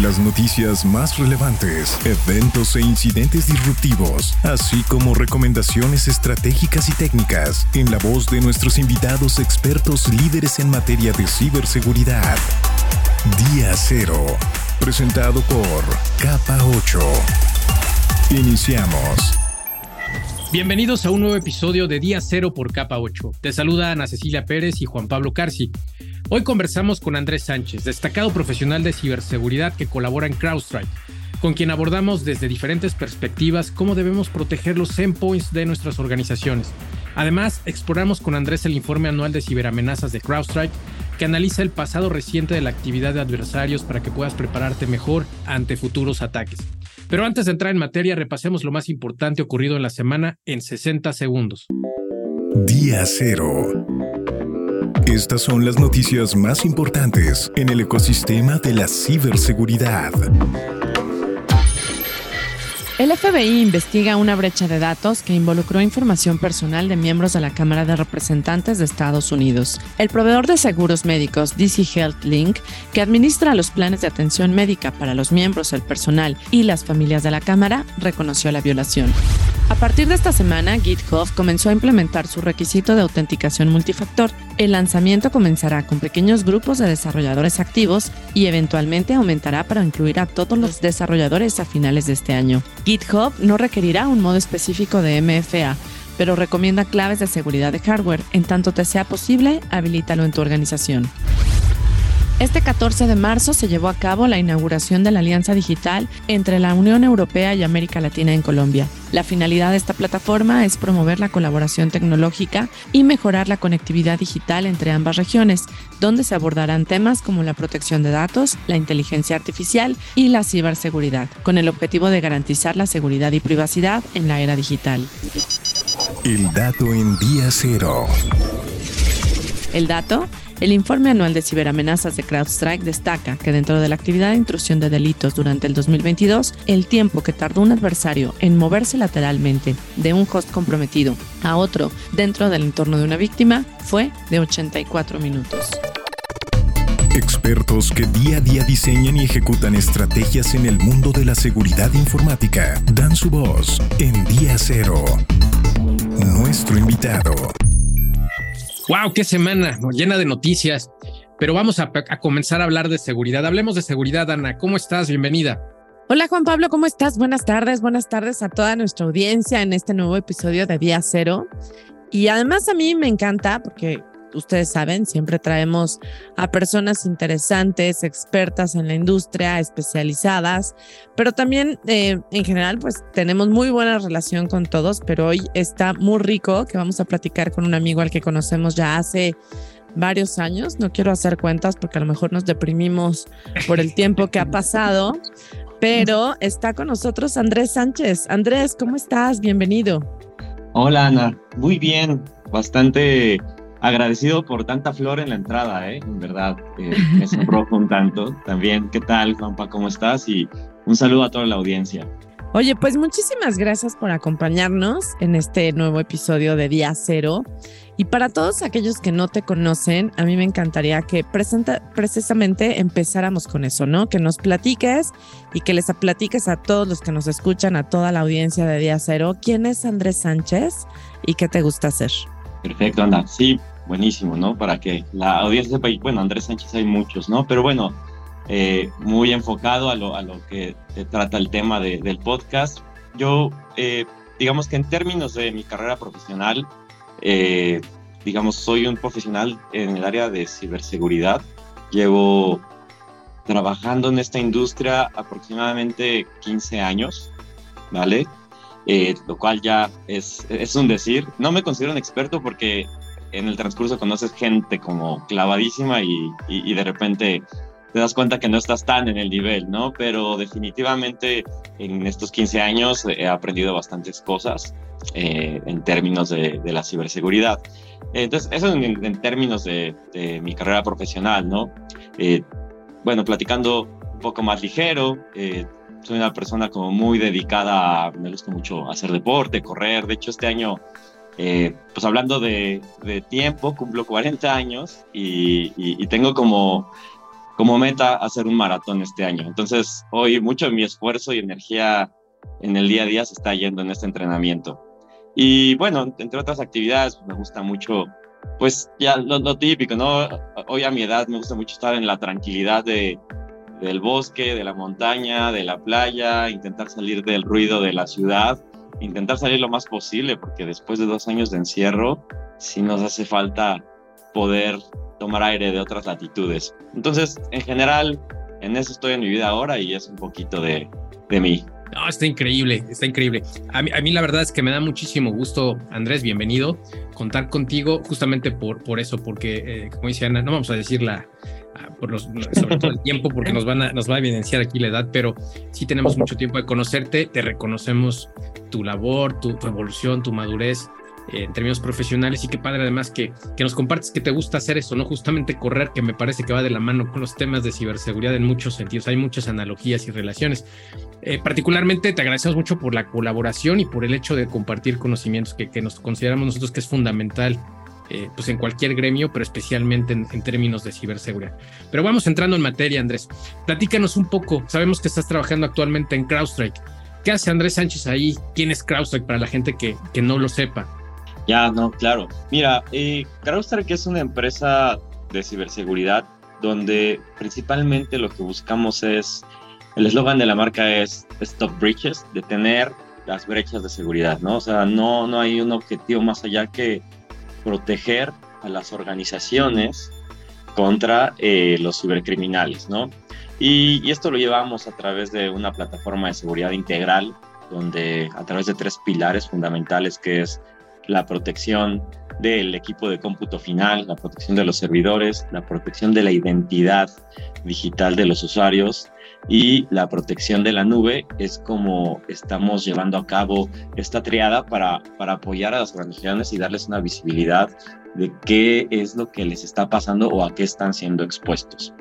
Las noticias más relevantes, eventos e incidentes disruptivos, así como recomendaciones estratégicas y técnicas en la voz de nuestros invitados expertos líderes en materia de ciberseguridad. Día Cero, presentado por Capa 8. Iniciamos. Bienvenidos a un nuevo episodio de Día Cero por Capa 8. Te saluda Ana Cecilia Pérez y Juan Pablo Carci. Hoy conversamos con Andrés Sánchez, destacado profesional de ciberseguridad que colabora en CrowdStrike, con quien abordamos desde diferentes perspectivas cómo debemos proteger los endpoints de nuestras organizaciones. Además, exploramos con Andrés el informe anual de ciberamenazas de CrowdStrike, que analiza el pasado reciente de la actividad de adversarios para que puedas prepararte mejor ante futuros ataques. Pero antes de entrar en materia, repasemos lo más importante ocurrido en la semana en 60 segundos. Día cero. Estas son las noticias más importantes en el ecosistema de la ciberseguridad. El FBI investiga una brecha de datos que involucró información personal de miembros de la Cámara de Representantes de Estados Unidos. El proveedor de seguros médicos DC Health Link, que administra los planes de atención médica para los miembros del personal y las familias de la Cámara, reconoció la violación. A partir de esta semana, GitHub comenzó a implementar su requisito de autenticación multifactor. El lanzamiento comenzará con pequeños grupos de desarrolladores activos y eventualmente aumentará para incluir a todos los desarrolladores a finales de este año. GitHub no requerirá un modo específico de MFA, pero recomienda claves de seguridad de hardware. En tanto te sea posible, habilítalo en tu organización. Este 14 de marzo se llevó a cabo la inauguración de la Alianza Digital entre la Unión Europea y América Latina en Colombia. La finalidad de esta plataforma es promover la colaboración tecnológica y mejorar la conectividad digital entre ambas regiones, donde se abordarán temas como la protección de datos, la inteligencia artificial y la ciberseguridad, con el objetivo de garantizar la seguridad y privacidad en la era digital. El dato en día cero. El dato el informe anual de ciberamenazas de CrowdStrike destaca que dentro de la actividad de intrusión de delitos durante el 2022, el tiempo que tardó un adversario en moverse lateralmente de un host comprometido a otro dentro del entorno de una víctima fue de 84 minutos. Expertos que día a día diseñan y ejecutan estrategias en el mundo de la seguridad informática dan su voz en Día Cero. Nuestro invitado. ¡Wow! ¡Qué semana! Llena de noticias. Pero vamos a, comenzar a hablar de seguridad. Hablemos de seguridad, Ana. ¿Cómo estás? Bienvenida. Hola Juan Pablo, ¿cómo estás? Buenas tardes, buenas tardes a toda nuestra audiencia en este nuevo episodio de Día Cero. Y además a mí me encanta porque ustedes saben, siempre traemos a personas interesantes, expertas en la industria, especializadas, pero también eh, en general pues tenemos muy buena relación con todos, pero hoy está muy rico que vamos a platicar con un amigo al que conocemos ya hace varios años, no quiero hacer cuentas porque a lo mejor nos deprimimos por el tiempo que ha pasado, pero está con nosotros Andrés Sánchez. Andrés, ¿cómo estás? Bienvenido. Hola Ana, muy bien, bastante agradecido por tanta flor en la entrada, ¿eh? En verdad, eh, me sonrojo un tanto. También, ¿qué tal, Juanpa? ¿Cómo estás? Y un saludo a toda la audiencia. Oye, pues muchísimas gracias por acompañarnos en este nuevo episodio de Día Cero. Y para todos aquellos que no te conocen, a mí me encantaría que presenta, precisamente empezáramos con eso, ¿no? Que nos platiques y que les platiques a todos los que nos escuchan, a toda la audiencia de Día Cero, quién es Andrés Sánchez y qué te gusta hacer. Perfecto, anda. Sí, buenísimo, ¿no? Para que la audiencia sepa, y bueno, Andrés Sánchez hay muchos, ¿no? Pero bueno, eh, muy enfocado a lo, a lo que trata el tema de, del podcast. Yo, eh, digamos que en términos de mi carrera profesional, eh, digamos, soy un profesional en el área de ciberseguridad. Llevo trabajando en esta industria aproximadamente 15 años, ¿vale? lo cual ya es, es un decir. No me considero un experto porque en el transcurso conoces gente como clavadísima y, y, de repente te das cuenta que no estás tan en el nivel, ¿no? Pero definitivamente en estos 15 años he aprendido bastantes cosas eh, en términos de, de, la ciberseguridad. Entonces, eso en, en términos de, de, mi carrera profesional, ¿no? Eh, bueno, platicando un poco más ligero. Eh, soy una persona como muy dedicada, me gusta mucho hacer deporte, correr. De hecho, este año, eh, pues hablando de, tiempo, cumplo 40 años y, tengo como, como meta hacer un maratón este año. Entonces, hoy mucho de mi esfuerzo y energía en el día a día se está yendo en este entrenamiento. Y bueno, entre otras actividades, me gusta mucho, pues ya lo, típico, ¿no? Hoy a mi edad me gusta mucho estar en la tranquilidad de, del bosque, de la montaña, de la playa, intentar salir del ruido de la ciudad, intentar salir lo más posible, porque después de dos años de encierro, sí nos hace falta poder tomar aire de otras latitudes. Entonces, en general, en eso estoy en mi vida ahora y es un poquito de, de mí. No, está increíble, está increíble. A mí, a mí, la verdad es que me da muchísimo gusto, Andrés, bienvenido, contar contigo justamente por, por eso, porque, eh, como dice Ana, no vamos a decir la, por los, sobre todo el tiempo, porque nos, van a, nos va a evidenciar aquí la edad, pero sí tenemos mucho tiempo de conocerte, te reconocemos tu labor, tu, tu evolución, tu madurez, eh, en términos profesionales y qué padre además que, que nos compartes que te gusta hacer eso, ¿no? Justamente correr, que me parece que va de la mano con los temas de ciberseguridad en muchos sentidos, hay muchas analogías y relaciones. Eh, particularmente te agradecemos mucho por la colaboración y por el hecho de compartir conocimientos que, que nos consideramos nosotros que es fundamental eh, pues en cualquier gremio, pero especialmente en, términos de ciberseguridad. Pero vamos entrando en materia, Andrés. Platícanos un poco. Sabemos que estás trabajando actualmente en CrowdStrike. ¿Qué hace Andrés Sánchez ahí? ¿Quién es CrowdStrike para la gente que, que no lo sepa? Ya, no, claro. Mira, eh, CrowdStrike es una empresa de ciberseguridad donde principalmente lo que buscamos es, el eslogan de la marca es Stop Breaches, detener las brechas de seguridad, ¿no? O sea, no, no hay un objetivo más allá que proteger a las organizaciones contra eh, los cibercriminales, ¿no? Y, y, esto lo llevamos a través de una plataforma de seguridad integral, donde a través de tres pilares fundamentales, que es la protección del equipo de cómputo final, la protección de los servidores, la protección de la identidad digital de los usuarios y la protección de la nube es como estamos llevando a cabo esta triada para, para apoyar a las organizaciones y darles una visibilidad de qué es lo que les está pasando o a qué están siendo expuestos.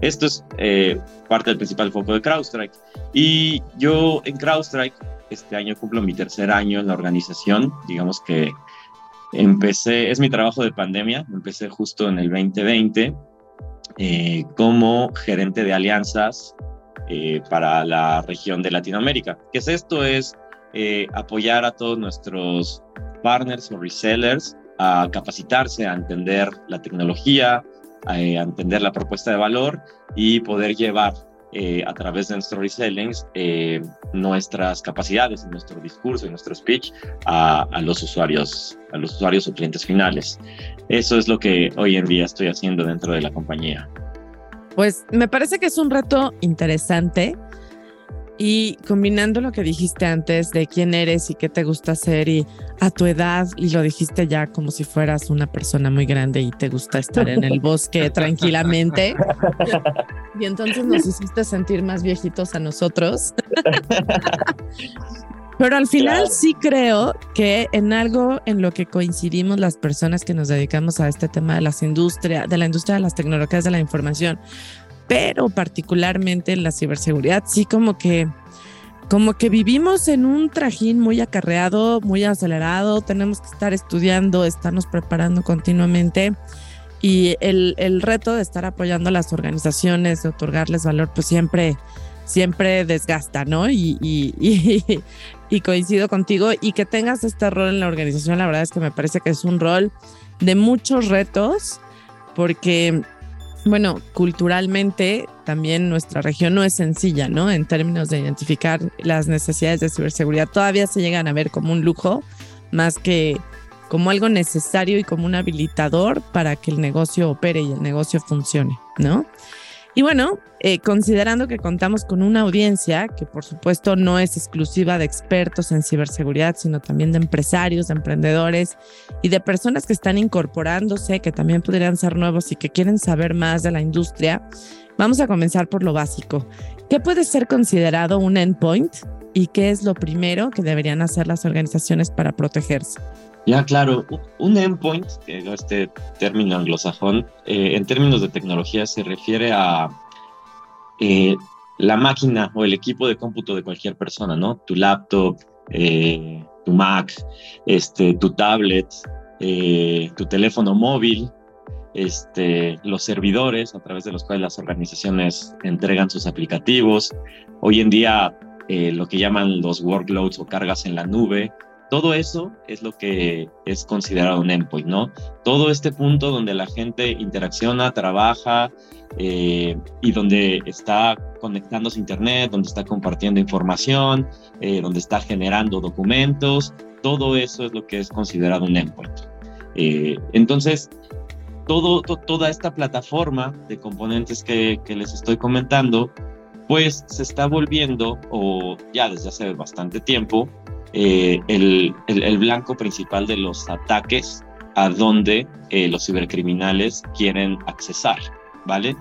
Esto es eh, parte del principal foco de CrowdStrike. Y yo en CrowdStrike este año cumplo mi tercer año en la organización. Digamos que empecé, es mi trabajo de pandemia, empecé justo en el 2020 eh, como gerente de alianzas eh, para la región de Latinoamérica. ¿Qué es esto? Es eh, apoyar a todos nuestros partners o resellers a capacitarse, a entender la tecnología, a entender la propuesta de valor y poder llevar eh, a través de nuestro reselling eh, nuestras capacidades, nuestro discurso y nuestro speech a, los usuarios, a los usuarios o clientes finales. Eso es lo que hoy en día estoy haciendo dentro de la compañía. Pues me parece que es un reto interesante y combinando lo que dijiste antes de quién eres y qué te gusta hacer y a tu edad, y lo dijiste ya como si fueras una persona muy grande y te gusta estar en el bosque tranquilamente. Y entonces nos hiciste sentir más viejitos a nosotros. Pero al final sí creo que en algo en lo que coincidimos las personas que nos dedicamos a este tema de las industrias, de la industria de las tecnologías de la información, pero particularmente en la ciberseguridad, sí como que como que vivimos en un trajín muy acarreado, muy acelerado, tenemos que estar estudiando, estarnos preparando continuamente y el, el reto de estar apoyando a las organizaciones, de otorgarles valor, pues siempre, siempre desgasta, ¿no? Y, y, y, y, coincido contigo y que tengas este rol en la organización, la verdad es que me parece que es un rol de muchos retos porque bueno, culturalmente también nuestra región no es sencilla, ¿no? En términos de identificar las necesidades de ciberseguridad, todavía se llegan a ver como un lujo más que como algo necesario y como un habilitador para que el negocio opere y el negocio funcione, ¿no? Y bueno, eh, considerando que contamos con una audiencia que por supuesto no es exclusiva de expertos en ciberseguridad, sino también de empresarios, de emprendedores y de personas que están incorporándose, que también podrían ser nuevos y que quieren saber más de la industria, vamos a comenzar por lo básico. ¿Qué puede ser considerado un endpoint y qué es lo primero que deberían hacer las organizaciones para protegerse? Ya, claro, un endpoint, este término anglosajón, eh, en términos de tecnología se refiere a eh, la máquina o el equipo de cómputo de cualquier persona, ¿no? Tu laptop, eh, tu Mac, este, tu tablet, tu teléfono móvil, este, los servidores a través de los cuales las organizaciones entregan sus aplicativos. Hoy en día, lo que llaman los workloads o cargas en la nube, todo eso es lo que es considerado un endpoint, ¿no? Todo este punto donde la gente interacciona, trabaja eh, y donde está conectándose a Internet, donde está compartiendo información, eh, donde está generando documentos, todo eso es lo que es considerado un endpoint. Eh, entonces, toda esta plataforma de componentes que, que les estoy comentando, pues se está volviendo, o ya desde hace bastante tiempo, eh, el, blanco principal de los ataques a donde eh, los cibercriminales quieren accesar, ¿vale?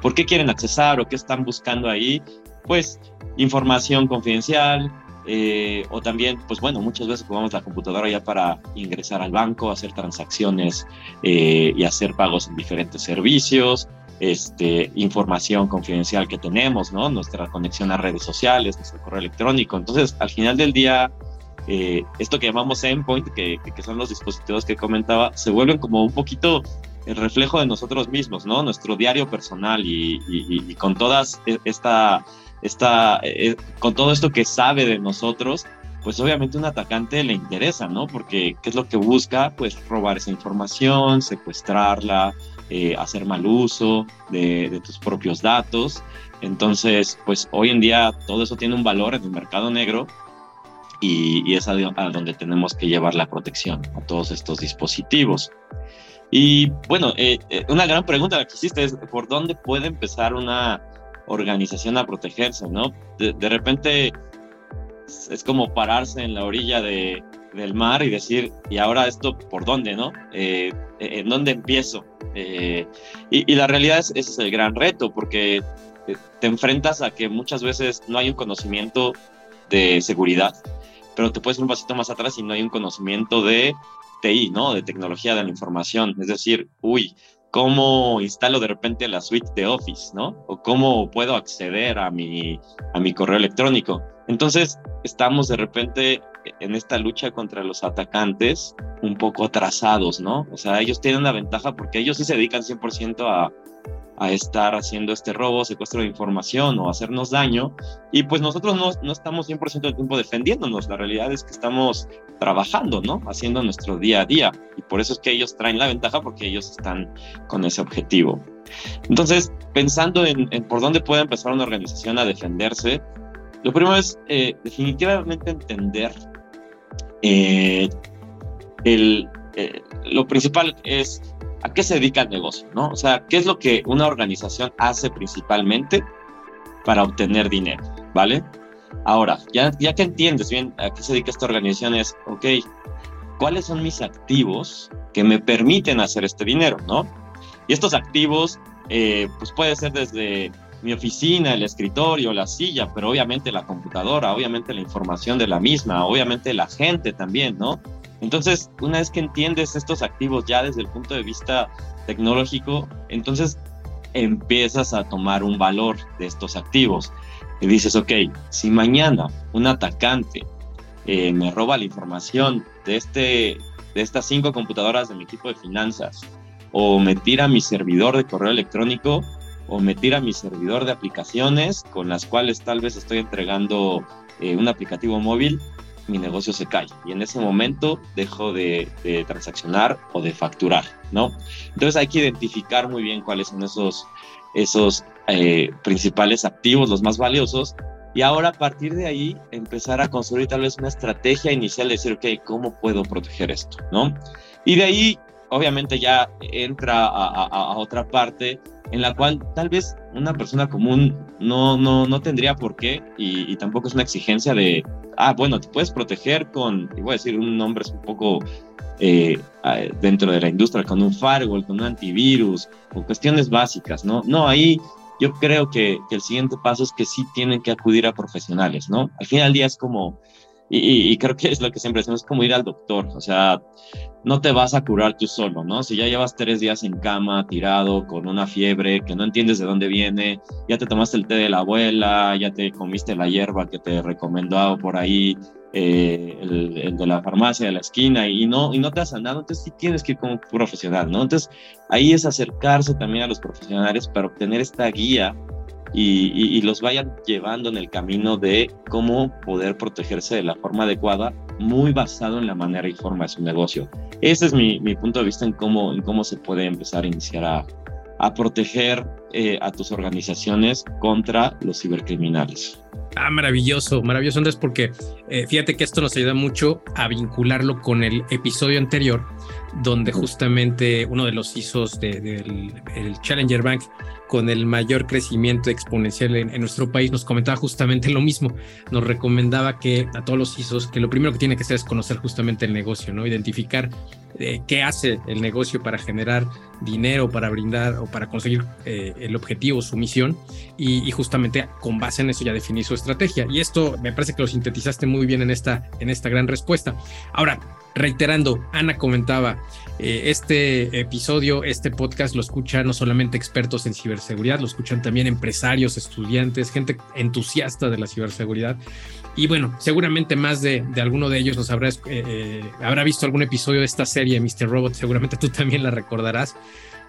¿Por qué quieren accesar o qué están buscando ahí? Pues información confidencial, eh, o también, pues bueno, muchas veces ocupamos la computadora ya para ingresar al banco, hacer transacciones y hacer pagos en diferentes servicios, este, información confidencial que tenemos, ¿no? Nuestra conexión a redes sociales, nuestro correo electrónico. Entonces, al final del día, eh, esto que llamamos endpoint, que, que, son los dispositivos que comentaba, se vuelven como un poquito el reflejo de nosotros mismos, ¿no? Nuestro diario personal y, con todas e, esta, esta eh, con todo esto que sabe de nosotros, pues obviamente un atacante le interesa, ¿no? Porque ¿qué es lo que busca? Pues robar esa información, secuestrarla, eh, hacer mal uso de, de, tus propios datos. Entonces, pues hoy en día todo eso tiene un valor en el mercado negro y, es a, donde tenemos que llevar la protección a todos estos dispositivos. Y bueno, eh, eh, una gran pregunta que hiciste es, ¿por dónde puede empezar una organización a protegerse? ¿no? De, repente es como pararse en la orilla de, del mar y decir, ¿y ahora esto por dónde? ¿no? Eh, ¿En dónde empiezo? y, y, la realidad es, ese es el gran reto, porque te enfrentas a que muchas veces no hay un conocimiento de seguridad pero te puedes ir un pasito más atrás y no hay un conocimiento de TI, ¿no? De tecnología de la información. Es decir, uy, ¿cómo instalo de repente la suite de Office, ¿no? O cómo puedo acceder a mi, a mi correo electrónico. Entonces, estamos de repente en esta lucha contra los atacantes un poco atrasados, ¿no? O sea, ellos tienen la ventaja porque ellos sí se dedican 100% a, a estar haciendo este robo, secuestro de información o hacernos daño. Y pues nosotros no, no estamos 100% del tiempo defendiéndonos, la realidad es que estamos trabajando, ¿no? Haciendo nuestro día a día. Y por eso es que ellos traen la ventaja porque ellos están con ese objetivo. Entonces, pensando en, por dónde puede empezar una organización a defenderse, lo primero es eh, definitivamente entender eh, eh, lo principal es a qué se dedica el negocio, ¿no? O sea, ¿qué es lo que una organización hace principalmente para obtener dinero, ¿vale? Ahora, ya, ya que entiendes bien a qué se dedica esta organización, es, ok, ¿cuáles son mis activos que me permiten hacer este dinero, ¿no? Y estos activos, eh, pues puede ser desde mi oficina, el escritorio, la silla, pero obviamente la computadora, obviamente la información de la misma, obviamente la gente también, ¿no? Entonces, una vez que entiendes estos activos ya desde el punto de vista tecnológico, entonces empiezas a tomar un valor de estos activos. Y dices, ok, si mañana un atacante eh, me roba la información de, este, de estas cinco computadoras de mi equipo de finanzas, o me tira mi servidor de correo electrónico, o me tira mi servidor de aplicaciones con las cuales tal vez estoy entregando eh, un aplicativo móvil, mi negocio se cae y en ese momento dejo de, transaccionar o de facturar, ¿no? Entonces hay que identificar muy bien cuáles son esos, esos eh, principales activos, los más valiosos, y ahora a partir de ahí empezar a construir tal vez una estrategia inicial de decir, ok, ¿cómo puedo proteger esto, ¿no? Y de ahí, obviamente ya entra a otra parte en la cual tal vez una persona común no, no, no tendría por qué y, tampoco es una exigencia de, ah, bueno, te puedes proteger con, y voy a decir un nombre es un poco eh, dentro de la industria, con un firewall, con un antivirus, o cuestiones básicas, ¿no? No, ahí yo creo que, que, el siguiente paso es que sí tienen que acudir a profesionales, ¿no? Al final del día es como, Y, creo que es lo que siempre decimos, es como ir al doctor, o sea, no te vas a curar tú solo, ¿no? Si ya llevas tres días en cama, tirado, con una fiebre, que no entiendes de dónde viene, ya te tomaste el té de la abuela, ya te comiste la hierba que te recomendó por ahí eh, el, de la farmacia de la esquina y no, y no te has sanado, entonces sí tienes que ir como profesional, ¿no? Entonces ahí es acercarse también a los profesionales para obtener esta guía y, los vayan llevando en el camino de cómo poder protegerse de la forma adecuada, muy basado en la manera y forma de su negocio. Ese es mi, mi punto de vista en cómo, en cómo se puede empezar a iniciar a, a proteger eh, a tus organizaciones contra los cibercriminales. Ah, maravilloso, maravilloso Andrés, porque eh, fíjate que esto nos ayuda mucho a vincularlo con el episodio anterior, donde justamente uno de los ISOs del Challenger Bank con el mayor crecimiento exponencial en, nuestro país, nos comentaba justamente lo mismo. Nos recomendaba que a todos los ISOs, que lo primero que tiene que hacer es conocer justamente el negocio, ¿no? Identificar eh, qué hace el negocio para generar dinero, para brindar o para conseguir eh, el objetivo, su misión, y, justamente con base en eso ya definir su estrategia. Y esto me parece que lo sintetizaste muy bien en esta, en esta gran respuesta. Ahora, reiterando, Ana comentaba, eh, este episodio, este podcast lo escuchan no solamente expertos en ciberseguridad, lo escuchan también empresarios, estudiantes, gente entusiasta de la ciberseguridad. Y bueno, seguramente más de, alguno de ellos nos habrá, eh, eh, habrá visto algún episodio de esta serie, Mr. Robot, seguramente tú también la recordarás,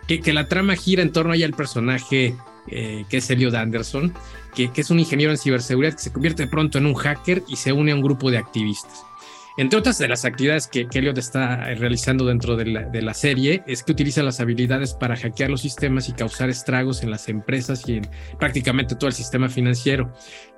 que, la trama gira en torno al personaje que es Elliot Anderson, que, que es un ingeniero en ciberseguridad que se convierte pronto en un hacker y se une a un grupo de activistas. Entre otras de las actividades que, Elliot está realizando dentro de la, serie es que utiliza las habilidades para hackear los sistemas y causar estragos en las empresas y en prácticamente todo el sistema financiero.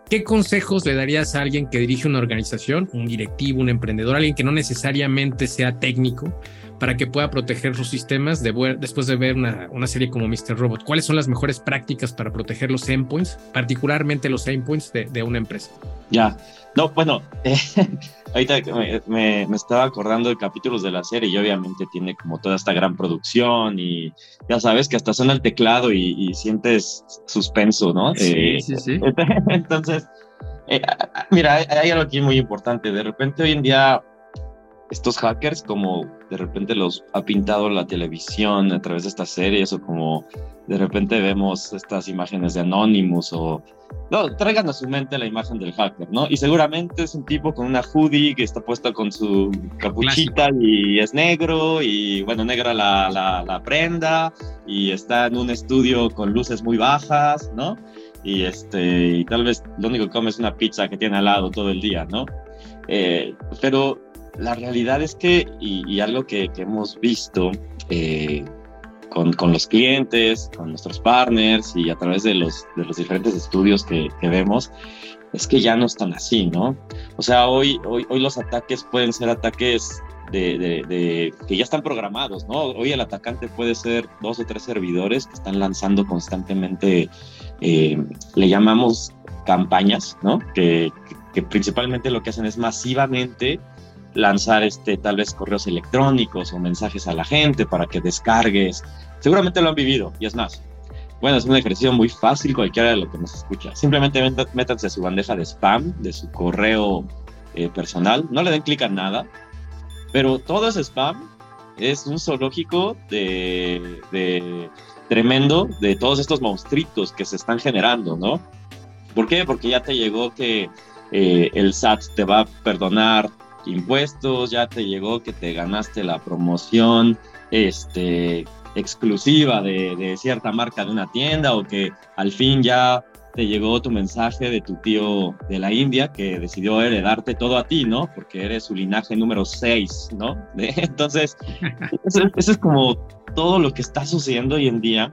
¿Qué consejos le darías a alguien que dirige una organización, un directivo, un emprendedor, alguien que no necesariamente sea técnico, para que pueda proteger sus sistemas después de ver una, serie como Mr. Robot? ¿Cuáles son las mejores prácticas para proteger los endpoints, particularmente los endpoints de, de una empresa? Ya, no, bueno, ahorita me, estaba acordando de capítulos de la serie y obviamente tiene como toda esta gran producción y ya sabes que hasta suena el teclado y, sientes suspenso, ¿no? Sí, eh, sí, sí. Entonces, eh, mira, hay algo aquí muy importante. De repente hoy en día estos hackers, como de repente los ha pintado la televisión a través de estas series, o como de repente vemos estas imágenes de Anonymous, o no, traigan a su mente la imagen del hacker, ¿no? Y seguramente es un tipo con una hoodie que está puesta con su capuchita y es negro, y bueno, negra la, la, la prenda, y está en un estudio con luces muy bajas, ¿no? Y, este, y tal vez lo único que come es una pizza que tiene al lado todo el día, ¿no? Eh, pero la realidad es que, y, algo que, hemos visto eh, con, con, los clientes, con nuestros partners y a través de los, de los diferentes estudios que, vemos, es que ya no están así, ¿no? O sea, hoy, hoy, hoy los ataques pueden ser ataques de, que ya están programados, ¿no? Hoy el atacante puede ser dos o tres servidores que están lanzando constantemente, eh, le llamamos campañas, ¿no? Que, principalmente lo que hacen es masivamente lanzar este, tal vez correos electrónicos o mensajes a la gente para que descargues. Seguramente lo han vivido y es más. Bueno, es un ejercicio muy fácil cualquiera de lo que nos escucha. Simplemente métanse a su bandeja de spam, de su correo eh, personal. No le den clic a nada, pero todo ese spam es un zoológico de, de tremendo de todos estos monstruitos que se están generando, ¿no? ¿Por qué? Porque ya te llegó que eh, el SAT te va a perdonar impuestos, ya te llegó que te ganaste la promoción este, exclusiva de, cierta marca de una tienda o que al fin ya te llegó tu mensaje de tu tío de la India que decidió heredarte todo a ti, ¿no? Porque eres su linaje número 6, ¿no? Entonces, eso es como todo lo que está sucediendo hoy en día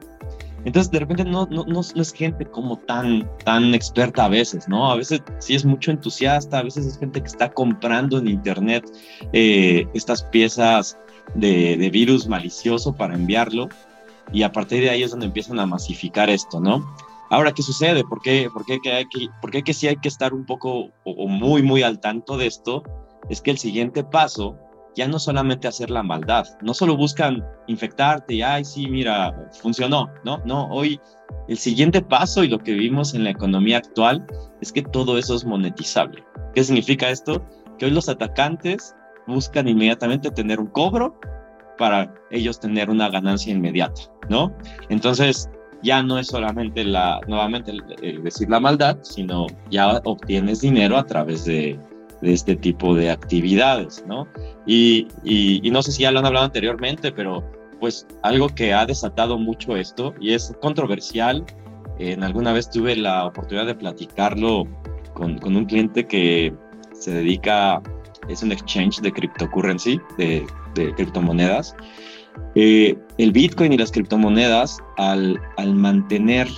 entonces, de repente no, no, no, es gente como tan, tan experta a veces, ¿no? A veces sí es mucho entusiasta, a veces es gente que está comprando en Internet eh, estas piezas de, de, virus malicioso para enviarlo y a partir de ahí es donde empiezan a masificar esto, ¿no? Ahora, ¿qué sucede? ¿Por qué, por qué, hay, que, por qué que sí hay que estar un poco o muy, muy al tanto de esto? Es que el siguiente paso ya no solamente hacer la maldad, no solo buscan infectarte y, ay, sí, mira, funcionó, ¿no? No, hoy el siguiente paso y lo que vimos en la economía actual es que todo eso es monetizable. ¿Qué significa esto? que hoy los atacantes buscan inmediatamente tener un cobro para ellos tener una ganancia inmediata, ¿no? Entonces, ya no es solamente la, nuevamente decir la maldad, sino ya obtienes dinero a través de, de este tipo de actividades, ¿no? Y, y, no sé si ya lo han hablado anteriormente, pero pues algo que ha desatado mucho esto y es controversial, en alguna vez tuve la oportunidad de platicarlo con, con un cliente que se dedica, es un exchange de cryptocurrency, de, de criptomonedas. Eh, el Bitcoin y las criptomonedas, al, al mantener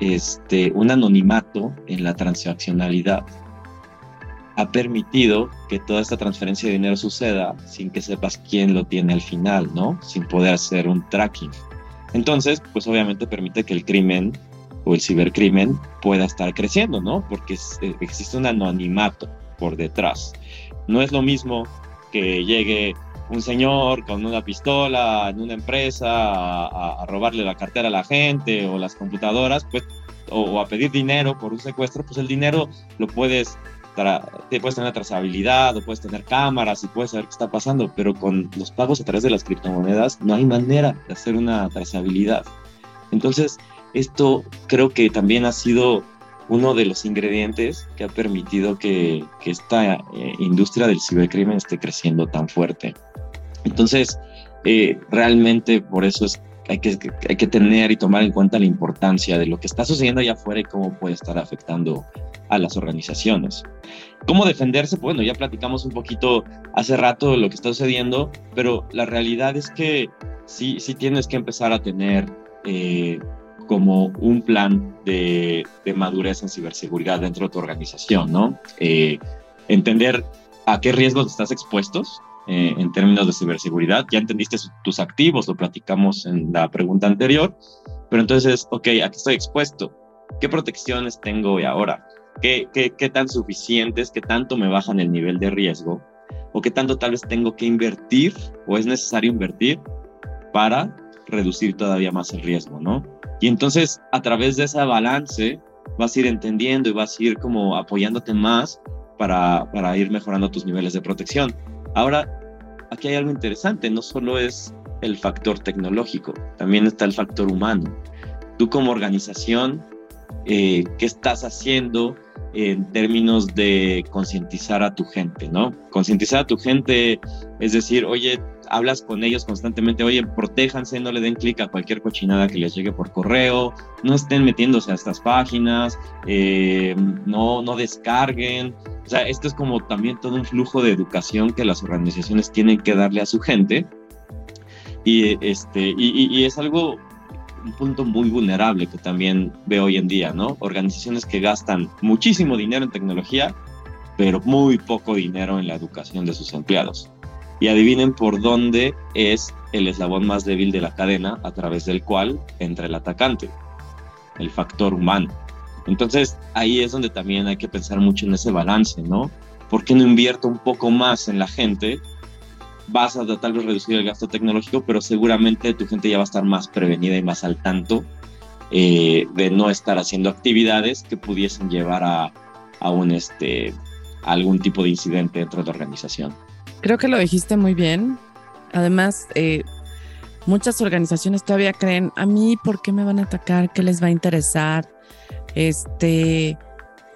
este, un anonimato en la transaccionalidad, ha permitido que toda esta transferencia de dinero suceda sin que sepas quién lo tiene al final, ¿no? Sin poder hacer un tracking. Entonces, pues obviamente permite que el crimen o el cibercrimen pueda estar creciendo, ¿no? Porque eh, existe un anonimato por detrás. No es lo mismo que llegue un señor con una pistola en una empresa a, robarle la cartera a la gente o las computadoras, pues, o, a pedir dinero por un secuestro, pues el dinero lo puedes puedes tener trazabilidad o puedes tener cámaras y puedes saber qué está pasando, pero con los pagos a través de las criptomonedas no hay manera de hacer una trazabilidad. Entonces, esto creo que también ha sido uno de los ingredientes que ha permitido que, que esta eh, industria del cibercrimen esté creciendo tan fuerte. Entonces, eh, realmente por eso es hay que, tener y tomar en cuenta la importancia de lo que está sucediendo allá afuera y cómo puede estar afectando a las organizaciones. ¿Cómo defenderse? Bueno, ya platicamos un poquito hace rato de lo que está sucediendo, pero la realidad es que sí, sí tienes que empezar a tener eh, como un plan de, de, madurez en ciberseguridad dentro de tu organización, ¿no? Eh, entender a qué riesgos estás expuestos eh, en términos de ciberseguridad. Ya entendiste tus activos, lo platicamos en la pregunta anterior, pero entonces, ok, aquí estoy expuesto. ¿Qué protecciones tengo hoy ahora? ¿Qué, qué, qué tan suficientes, qué tanto me bajan el nivel de riesgo? ¿O qué tanto tal vez tengo que invertir o es necesario invertir para reducir todavía más el riesgo, ¿no? Y entonces, a través de ese balance, vas a ir entendiendo y vas a ir como apoyándote más para, para ir mejorando tus niveles de protección. Ahora, aquí hay algo interesante, no solo es el factor tecnológico, también está el factor humano. Tú como organización, eh, ¿qué estás haciendo en términos de concientizar a tu gente, ¿no? Concientizar a tu gente, es decir, oye, hablas con ellos constantemente, oye, protéjanse, no le den clic a cualquier cochinada que les llegue por correo, no estén metiéndose a estas páginas, eh, no, no descarguen. O sea, esto es como también todo un flujo de educación que las organizaciones tienen que darle a su gente. Y, este, y, es algo, un punto muy vulnerable que también veo hoy en día, ¿no? Organizaciones que gastan muchísimo dinero en tecnología, pero muy poco dinero en la educación de sus empleados y adivinen por dónde es el eslabón más débil de la cadena a través del cual entra el atacante, el factor humano. Entonces ahí es donde también hay que pensar mucho en ese balance, ¿no? ¿Por qué no invierto un poco más en la gente? Vas a tal vez reducir el gasto tecnológico, pero seguramente tu gente ya va a estar más prevenida y más al tanto eh, de no estar haciendo actividades que pudiesen llevar a, a este, a algún tipo de incidente dentro de la organización. Creo que lo dijiste muy bien. Además, eh, muchas organizaciones todavía creen, a mí, ¿por qué me van a atacar? ¿Qué les va a interesar? Este,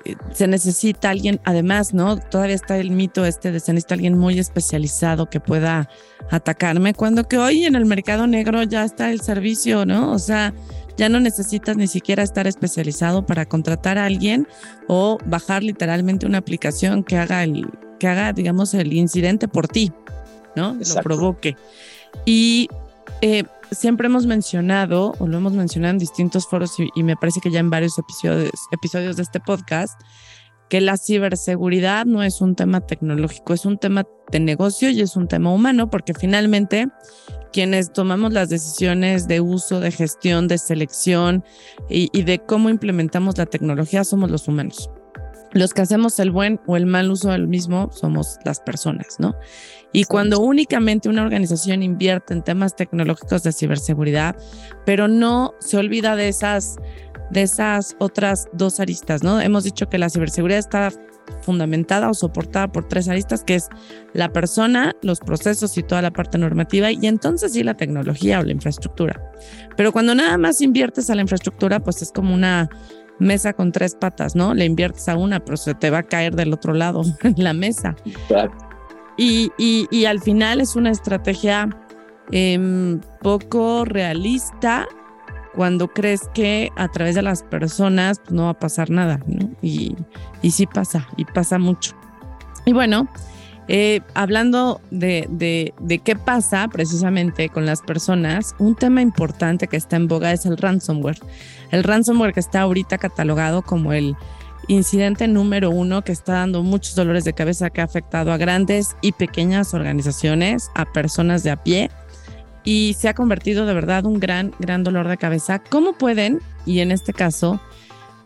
eh, se necesita alguien, además, ¿no? Todavía está el mito este de se necesita alguien muy especializado que pueda atacarme, cuando que hoy en el mercado negro ya está el servicio, ¿no? O sea, ya no necesitas ni siquiera estar especializado para contratar a alguien o bajar literalmente una aplicación que haga el, que haga, digamos, el incidente por ti, ¿no? Que lo provoque. Y eh, siempre hemos mencionado, o lo hemos mencionado en distintos foros y, me parece que ya en varios episodios, episodios de este podcast, que la ciberseguridad no es un tema tecnológico, es un tema de negocio y es un tema humano, porque finalmente quienes tomamos las decisiones de uso, de gestión, de selección y de cómo implementamos la tecnología somos los humanos los que hacemos el buen o el mal uso del mismo somos las personas, ¿no? Y cuando únicamente una organización invierte en temas tecnológicos de ciberseguridad, pero no se olvida de esas de esas otras dos aristas, ¿no? Hemos dicho que la ciberseguridad está fundamentada o soportada por tres aristas, que es la persona, los procesos y toda la parte normativa, y entonces sí la tecnología o la infraestructura. Pero cuando nada más inviertes a la infraestructura, pues es como una mesa con tres patas, ¿no? Le inviertes a una, pero se te va a caer del otro lado la mesa. Y, y, y, al final es una estrategia eh, poco realista cuando crees que a través de las personas pues, no va a pasar nada, ¿no? Y, y sí pasa, y pasa mucho. Y bueno, eh, hablando de, de, de, qué pasa precisamente con las personas, un tema importante que está en boga es el ransomware. El ransomware que está ahorita catalogado como el incidente número uno que está dando muchos dolores de cabeza que ha afectado a grandes y pequeñas organizaciones, a personas de a pie y se ha convertido de verdad un gran, gran dolor de cabeza. ¿Cómo pueden, y en este caso,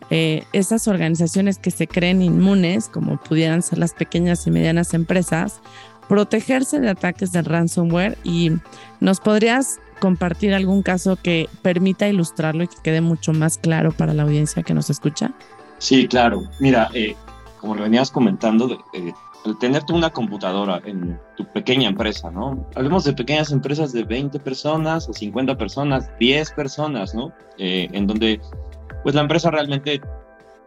eh, esas organizaciones que se creen inmunes, como pudieran ser las pequeñas y medianas empresas, protegerse de ataques de ransomware? Y nos podrías compartir algún caso que permita ilustrarlo y que quede mucho más claro para la audiencia que nos escucha. Sí, claro. Mira, eh, como lo venías comentando, eh, el tenerte una computadora en tu pequeña empresa, ¿no? Hablemos de pequeñas empresas de 20 personas o 50 personas, 10 personas, ¿no? Eh, en donde, pues la empresa realmente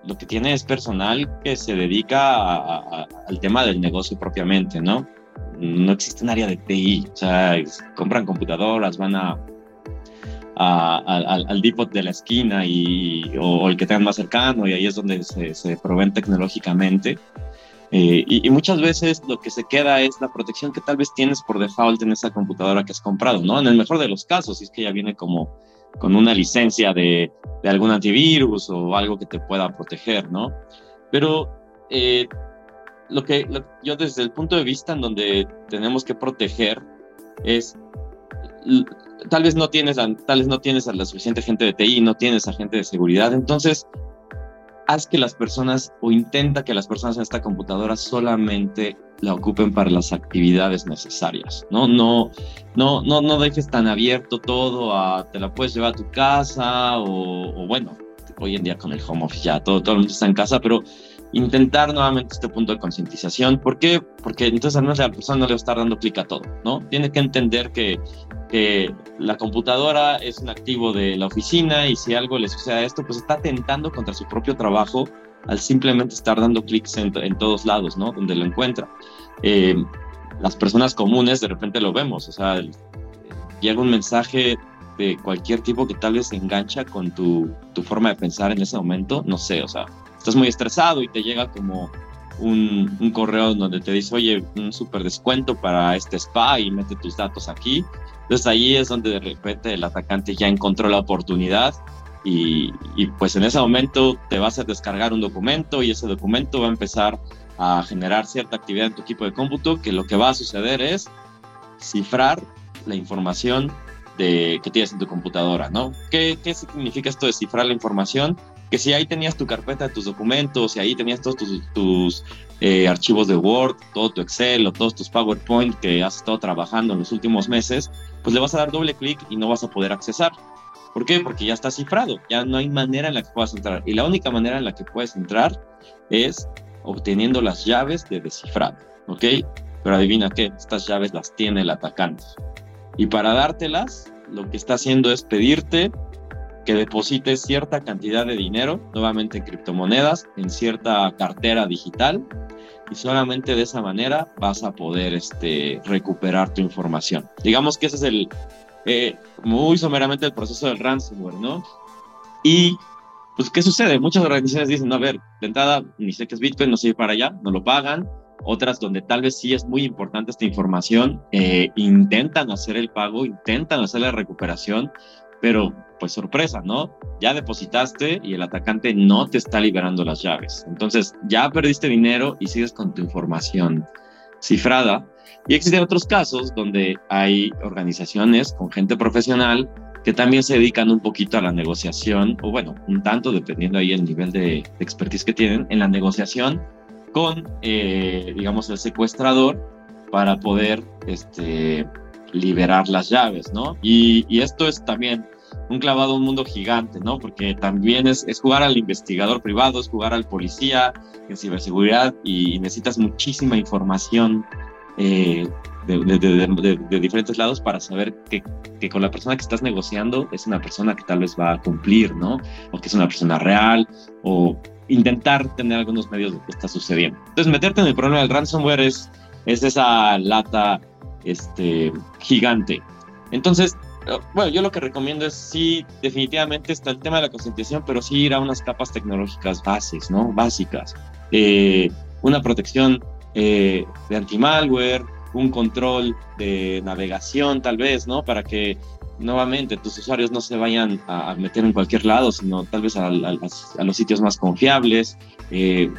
lo que tiene es personal que se dedica al tema del negocio propiamente, ¿no? No existe un área de TI, o sea, compran computadoras, van a, al, al, depot de la esquina y, o, el que tengan más cercano y ahí es donde se, se proveen tecnológicamente eh, y, muchas veces lo que se queda es la protección que tal vez tienes por default en esa computadora que has comprado, ¿no? En el mejor de los casos, si es que ya viene como con una licencia de, de algún antivirus o algo que te pueda proteger, ¿no? Pero eh, lo que yo desde el punto de vista en donde tenemos que proteger es tal vez no tienes tal vez no tienes a la suficiente gente de TI, no tienes a gente de seguridad, entonces haz que las personas o intenta que las personas en esta computadora solamente la ocupen para las actividades necesarias, ¿no? No, no, no, no dejes tan abierto todo a te la puedes llevar a tu casa o, bueno, hoy en día con el home office ya todo, todo el mundo está en casa, pero intentar nuevamente este punto de concientización. ¿Por qué? Porque entonces menos la persona no le va a estar dando clic a todo, ¿no? Tiene que entender que, que la computadora es un activo de la oficina y si algo le sucede a esto, pues está atentando contra su propio trabajo al simplemente estar dando clics en, en todos lados, ¿no? Donde lo encuentra. Eh, las personas comunes de repente lo vemos, o sea, llega un mensaje de cualquier tipo que tal vez engancha con tu, tu forma de pensar en ese momento, no sé, o sea, estás muy estresado y te llega como un, un correo donde te dice, oye, un súper descuento para este spa y mete tus datos aquí. Entonces ahí es donde de repente el atacante ya encontró la oportunidad y, y, pues en ese momento te vas a descargar un documento y ese documento va a empezar a generar cierta actividad en tu equipo de cómputo que lo que va a suceder es cifrar la información de, que tienes en tu computadora, ¿no? ¿Qué, ¿Qué significa esto de cifrar la información? Que si ahí tenías tu carpeta de tus documentos, si ahí tenías todos tus, eh, archivos de Word, todo tu Excel o todos tus PowerPoint que has estado trabajando en los últimos meses, pues le vas a dar doble clic y no vas a poder accesar. ¿Por qué? Porque ya está cifrado, ya no hay manera en la que puedas entrar. Y la única manera en la que puedes entrar es obteniendo las llaves de descifrado, ¿ok? Pero adivina qué, estas llaves las tiene el atacante. Y para dártelas, lo que está haciendo es pedirte que deposites cierta cantidad de dinero, nuevamente en criptomonedas, en cierta cartera digital y solamente de esa manera vas a poder este, recuperar tu información. Digamos que ese es el, eh, muy someramente el proceso del ransomware, ¿no? Y, pues, ¿qué sucede? Muchas organizaciones dicen, no, a ver, de entrada, ni sé qué es Bitcoin, no sirve para allá, no lo pagan. Otras donde tal vez sí es muy importante esta información, eh, intentan hacer el pago, intentan hacer la recuperación, pero pues sorpresa, ¿no? Ya depositaste y el atacante no te está liberando las llaves. Entonces ya perdiste dinero y sigues con tu información cifrada. Y existen otros casos donde hay organizaciones con gente profesional que también se dedican un poquito a la negociación, o bueno, un tanto, dependiendo ahí el nivel de, expertise que tienen, en la negociación con, eh, digamos, el secuestrador para poder este, liberar las llaves, ¿no? Y, esto es también un clavado a un mundo gigante, ¿no? Porque también es, jugar al investigador privado, es jugar al policía en ciberseguridad y necesitas muchísima información eh, de, diferentes lados para saber que, que, con la persona que estás negociando es una persona que tal vez va a cumplir, ¿no? O que es una persona real, o intentar tener algunos medios de qué está sucediendo. Entonces, meterte en el problema del ransomware es esa lata este, gigante. Entonces, eh, bueno, yo lo que recomiendo es sí, definitivamente está el tema de la concientización, pero sí ir a unas capas tecnológicas bases, ¿no? Básicas. Eh, una protección eh, de anti-malware, un control de navegación tal vez, ¿no? Para que nuevamente tus usuarios no se vayan a, meter en cualquier lado, sino tal vez a, los sitios más confiables. Eh,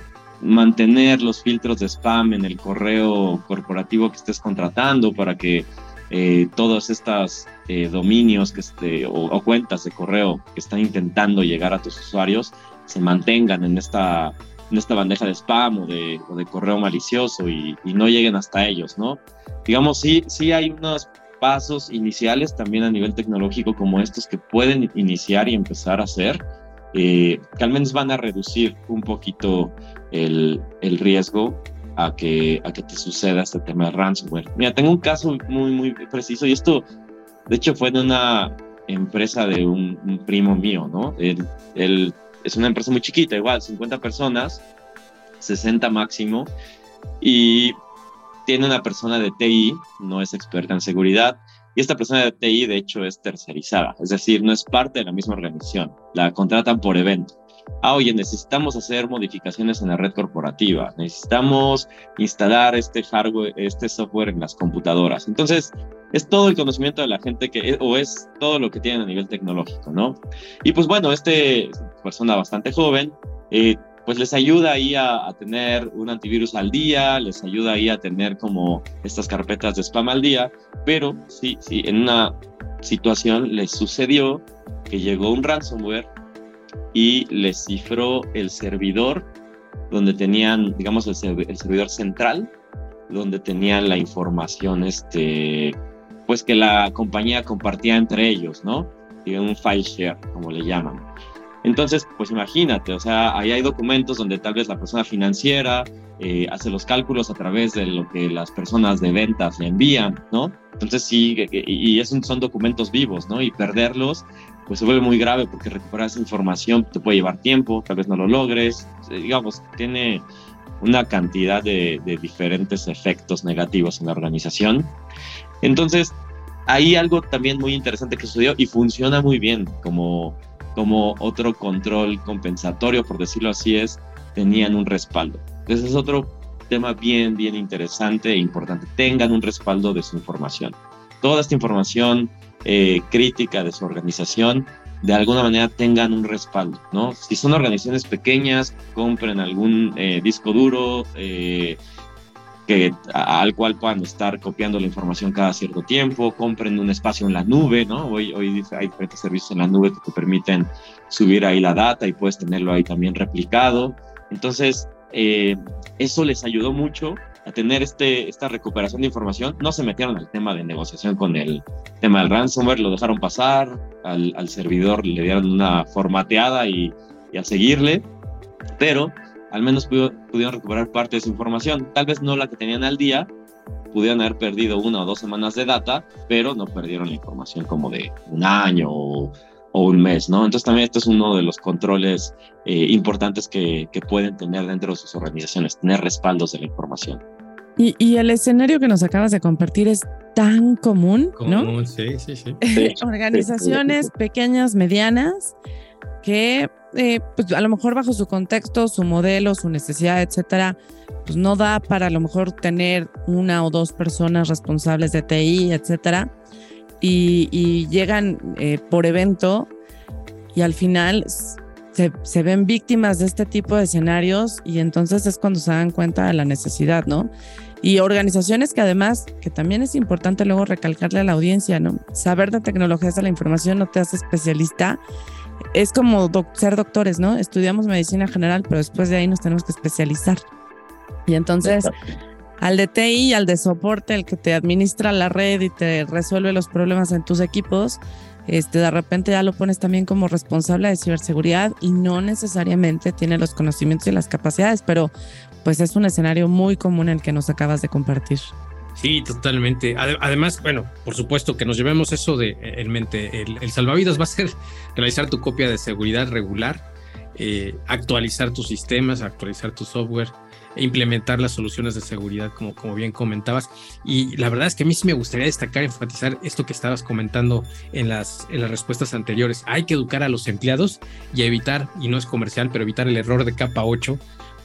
mantener los filtros de spam en el correo corporativo que estés contratando para que eh, todos estos eh, dominios que este, o, cuentas de correo que están intentando llegar a tus usuarios se mantengan en esta, en esta bandeja de spam o de, o de correo malicioso y, y, no lleguen hasta ellos, ¿no? Digamos, sí, sí hay unos pasos iniciales también a nivel tecnológico como estos que pueden iniciar y empezar a hacer, eh, que al menos van a reducir un poquito el, el riesgo a que, a que te suceda este tema de ransomware. Mira, tengo un caso muy, muy preciso y esto, de hecho, fue de una empresa de un, primo mío, ¿no? Él, él, es una empresa muy chiquita, igual, 50 personas, 60 máximo, y tiene una persona de TI, no es experta en seguridad, y esta persona de TI, de hecho, es tercerizada, es decir, no es parte de la misma organización, la contratan por evento ah, oye, necesitamos hacer modificaciones en la red corporativa, necesitamos instalar este hardware, este software en las computadoras. Entonces, es todo el conocimiento de la gente que, o es todo lo que tienen a nivel tecnológico, ¿no? Y pues bueno, este persona bastante joven, eh, pues les ayuda ahí a, tener un antivirus al día, les ayuda ahí a tener como estas carpetas de spam al día, pero sí, sí, en una situación les sucedió que llegó un ransomware y les cifró el servidor donde tenían, digamos, el, servidor central, donde tenían la información, este, pues que la compañía compartía entre ellos, ¿no? Y un file share, como le llaman. Entonces, pues imagínate, o sea, ahí hay documentos donde tal vez la persona financiera eh, hace los cálculos a través de lo que las personas de ventas le envían, ¿no? Entonces sí, y, son documentos vivos, ¿no? Y perderlos, pues se vuelve muy grave porque recuperar esa información te puede llevar tiempo, tal vez no lo logres, eh, digamos, tiene una cantidad de, diferentes efectos negativos en la organización. Entonces, hay algo también muy interesante que sucedió y funciona muy bien como, como otro control compensatorio, por decirlo así, es, tenían un respaldo. Ese es otro tema bien, bien interesante e importante. Tengan un respaldo de su información. Toda esta información eh, crítica de su organización, de alguna manera tengan un respaldo, ¿no? Si son organizaciones pequeñas, compren algún eh, disco duro eh, que, al cual puedan estar copiando la información cada cierto tiempo, compren un espacio en la nube, ¿no? Hoy, hoy hay diferentes servicios en la nube que te permiten subir ahí la data y puedes tenerlo ahí también replicado. Entonces, eso les ayudó mucho a tener este, esta recuperación de información. No se metieron al tema de negociación con el tema del ransomware, lo dejaron pasar, al, al servidor le dieron una formateada y, y, a seguirle, pero al menos pudieron recuperar parte de su información. Tal vez no la que tenían al día, pudieron haber perdido una o dos semanas de data, pero no perdieron la información como de un año o, o un mes, ¿no? Entonces también esto es uno de los controles eh, importantes que, que, pueden tener dentro de sus organizaciones, tener respaldos de la información. Y, y, el escenario que nos acabas de compartir es tan común, ¿no? Sí, sí, sí. Organizaciones pequeñas, medianas, que eh, pues a lo mejor bajo su contexto, su modelo, su necesidad, etcétera, pues no da para a lo mejor tener una o dos personas responsables de TI, etcétera, y, y llegan eh, por evento y al final se, se, ven víctimas de este tipo de escenarios y entonces es cuando se dan cuenta de la necesidad, ¿no? Y organizaciones que además, que también es importante luego recalcarle a la audiencia, ¿no? Saber de tecnologías de la información no te hace especialista. Es como ser doctores, ¿no? Estudiamos medicina general, pero después de ahí nos tenemos que especializar. Y entonces al de TI, al de soporte, el que te administra la red y te resuelve los problemas en tus equipos, este, de repente ya lo pones también como responsable de ciberseguridad y no necesariamente tiene los conocimientos y las capacidades, pero pues es un escenario muy común el que nos acabas de compartir. Sí, totalmente. Además, bueno, por supuesto que nos llevemos eso de en mente. El, salvavidas va a ser realizar tu copia de seguridad regular, eh, actualizar tus sistemas, actualizar tu software, e implementar las soluciones de seguridad, como, como bien comentabas. Y la verdad es que a mí sí me gustaría destacar, enfatizar esto que estabas comentando en las, en las respuestas anteriores. Hay que educar a los empleados y evitar, y no es comercial, pero evitar el error de capa 8,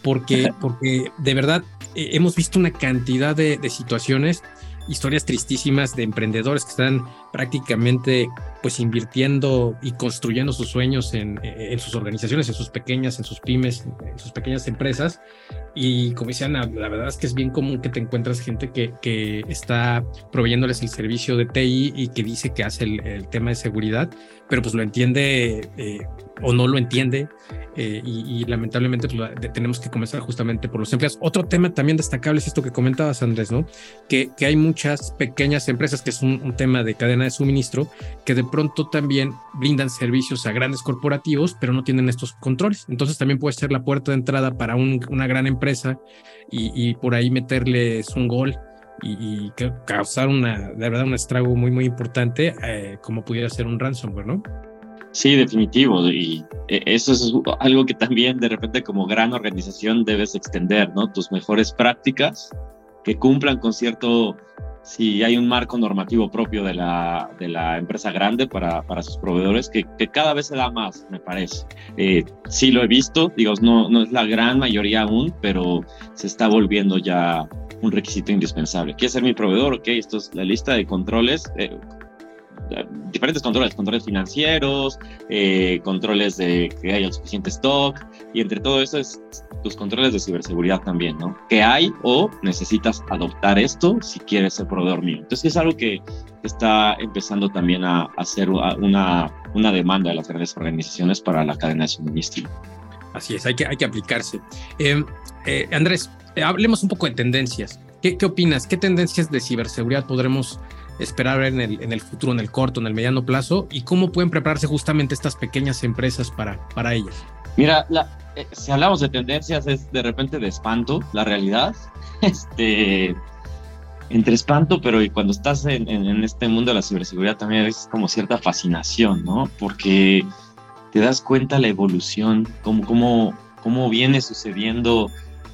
porque, porque de verdad eh, hemos visto una cantidad de, situaciones historias tristísimas de emprendedores que están prácticamente pues invirtiendo y construyendo sus sueños en, en, sus organizaciones, en sus pequeñas, en sus pymes, en sus pequeñas empresas. Y como decían, la, verdad es que es bien común que te encuentras gente que, que está proveyéndoles el servicio de TI y que dice que hace el, tema de seguridad, pero pues lo entiende eh, o no lo entiende eh, y, lamentablemente pues, tenemos que comenzar justamente por los empleados. Otro tema también destacable es esto que comentabas, Andrés, ¿no? Que, que hay muchas pequeñas empresas, que es un, tema de cadena de suministro, que de pronto también brindan servicios a grandes corporativos, pero no tienen estos controles. Entonces también puede ser la puerta de entrada para un, una gran empresa y, por ahí meterles un gol. Y, y causar una, de verdad, un estrago muy, muy importante, eh, como pudiera ser un ransomware, ¿no? Sí, definitivo. Y e, eso es algo que también de repente como gran organización debes extender, ¿no? Tus mejores prácticas que cumplan con cierto, si hay un marco normativo propio de la, de la empresa grande para, para sus proveedores, que, cada vez se da más, me parece. Eh, sí lo he visto, digo, no, no es la gran mayoría aún, pero se está volviendo ya un requisito indispensable. ¿Quieres ser mi proveedor? Ok, esto es la lista de controles. Eh, diferentes controles, controles financieros, eh, controles de que haya suficiente stock, y entre todo eso es tus controles de ciberseguridad también, ¿no? Que hay o necesitas adoptar esto si quieres ser proveedor mío. Entonces es algo que está empezando también a, hacer una, una demanda de las grandes organizaciones para la cadena de suministro. Así es, hay que, hay que aplicarse. Eh, eh, Andrés, hablemos un poco de tendencias. ¿Qué, ¿Qué opinas? ¿Qué tendencias de ciberseguridad podremos esperar en el, en el futuro, en el corto, en el mediano plazo y cómo pueden prepararse justamente estas pequeñas empresas para, para ellas? Mira, la, eh, si hablamos de tendencias es de repente de espanto, la realidad. Este, entre espanto, pero cuando estás en, en, este mundo de la ciberseguridad también es como cierta fascinación, ¿no? Porque te das cuenta la evolución, cómo, cómo, cómo viene sucediendo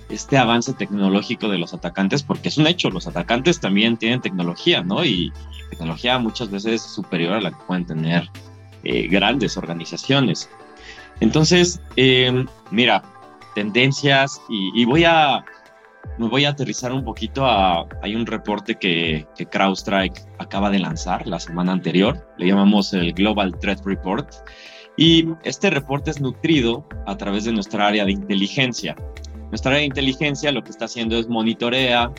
este avance tecnológico de los atacantes, porque es un hecho, los atacantes también tienen tecnología, ¿no? Y, tecnología muchas veces superior a la que pueden tener eh, grandes organizaciones. Entonces, eh, mira, tendencias y, voy a me voy a aterrizar un poquito a hay un reporte que, que CrowdStrike acaba de lanzar la semana anterior, le llamamos el Global Threat Report y este reporte es nutrido a través de nuestra área de inteligencia. Nuestra inteligencia lo que está haciendo es monitorea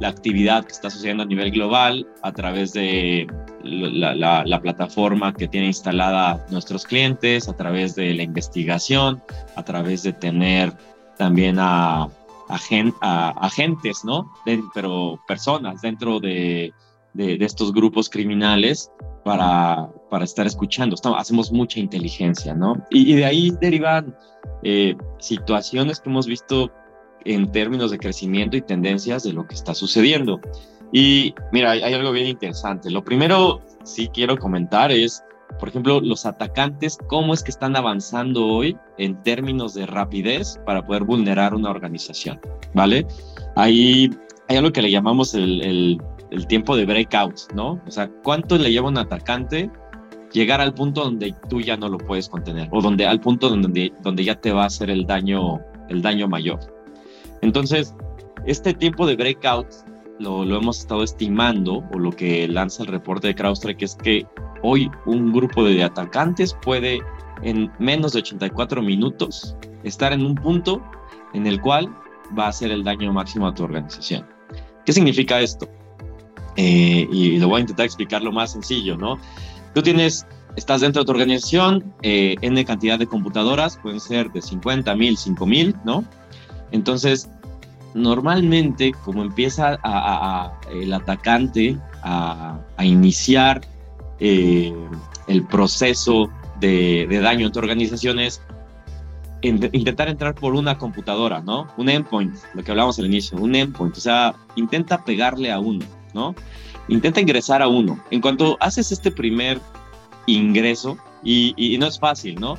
la actividad que está sucediendo a nivel global a través de la, plataforma que tiene instalada nuestros clientes, a través de la investigación, a través de tener también a, agentes, ¿no? pero personas dentro de, estos grupos criminales para, para estar escuchando. hacemos mucha inteligencia, ¿no? Y, de ahí derivan eh, situaciones que hemos visto en términos de crecimiento y tendencias de lo que está sucediendo. Y mira, hay, algo bien interesante. Lo primero, sí quiero comentar es, por ejemplo, los atacantes, cómo es que están avanzando hoy en términos de rapidez para poder vulnerar una organización, ¿vale? Ahí hay algo que le llamamos el, el, el tiempo de breakout, ¿no? O sea, ¿cuánto le lleva un atacante llegar al punto donde tú ya no lo puedes contener o donde al punto donde, donde ya te va a hacer el daño, el daño mayor. Entonces, este tiempo de breakout lo, hemos estado estimando, o lo que lanza el reporte de CrowdStrike es que hoy un grupo de atacantes puede en menos de 84 minutos estar en un punto en el cual va a hacer el daño máximo a tu organización. ¿Qué significa esto? Eh, y lo voy a intentar explicar lo más sencillo, ¿no? Tú tienes, estás dentro de tu organización, eh, N cantidad de computadoras, pueden ser de 50 mil, 5 mil, ¿no? Entonces, normalmente, como empieza a, el atacante a, iniciar eh, el proceso de, daño en tu organización, es intentar entrar por una computadora, ¿no? Un endpoint, lo que hablábamos al inicio, un endpoint, o sea, intenta pegarle a uno, ¿no? Intenta ingresar a uno. En cuanto haces este primer ingreso, y, no es fácil, ¿no?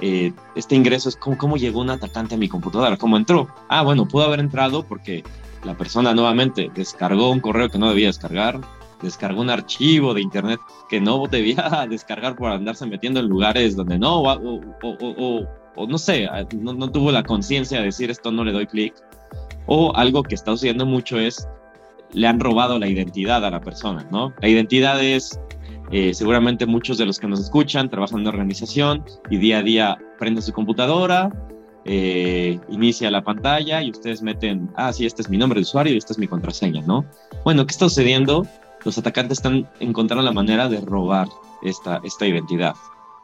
Eh, este ingreso es como, cómo llegó un atacante a mi computadora, cómo entró. Ah, bueno, pudo haber entrado porque la persona nuevamente descargó un correo que no debía descargar, descargó un archivo de internet que no debía descargar por andarse metiendo en lugares donde no, o, o, no sé, no, no tuvo la conciencia de decir esto no le doy clic. O algo que está sucediendo mucho es, le han robado la identidad a la persona, ¿no? La identidad es eh, seguramente muchos de los que nos escuchan trabajan en organización y día a día prende su computadora, eh, inicia la pantalla y ustedes meten, ah, sí, este es mi nombre de usuario y esta es mi contraseña, ¿no? Bueno, ¿qué está sucediendo? Los atacantes están encontrando la manera de robar esta, esta identidad.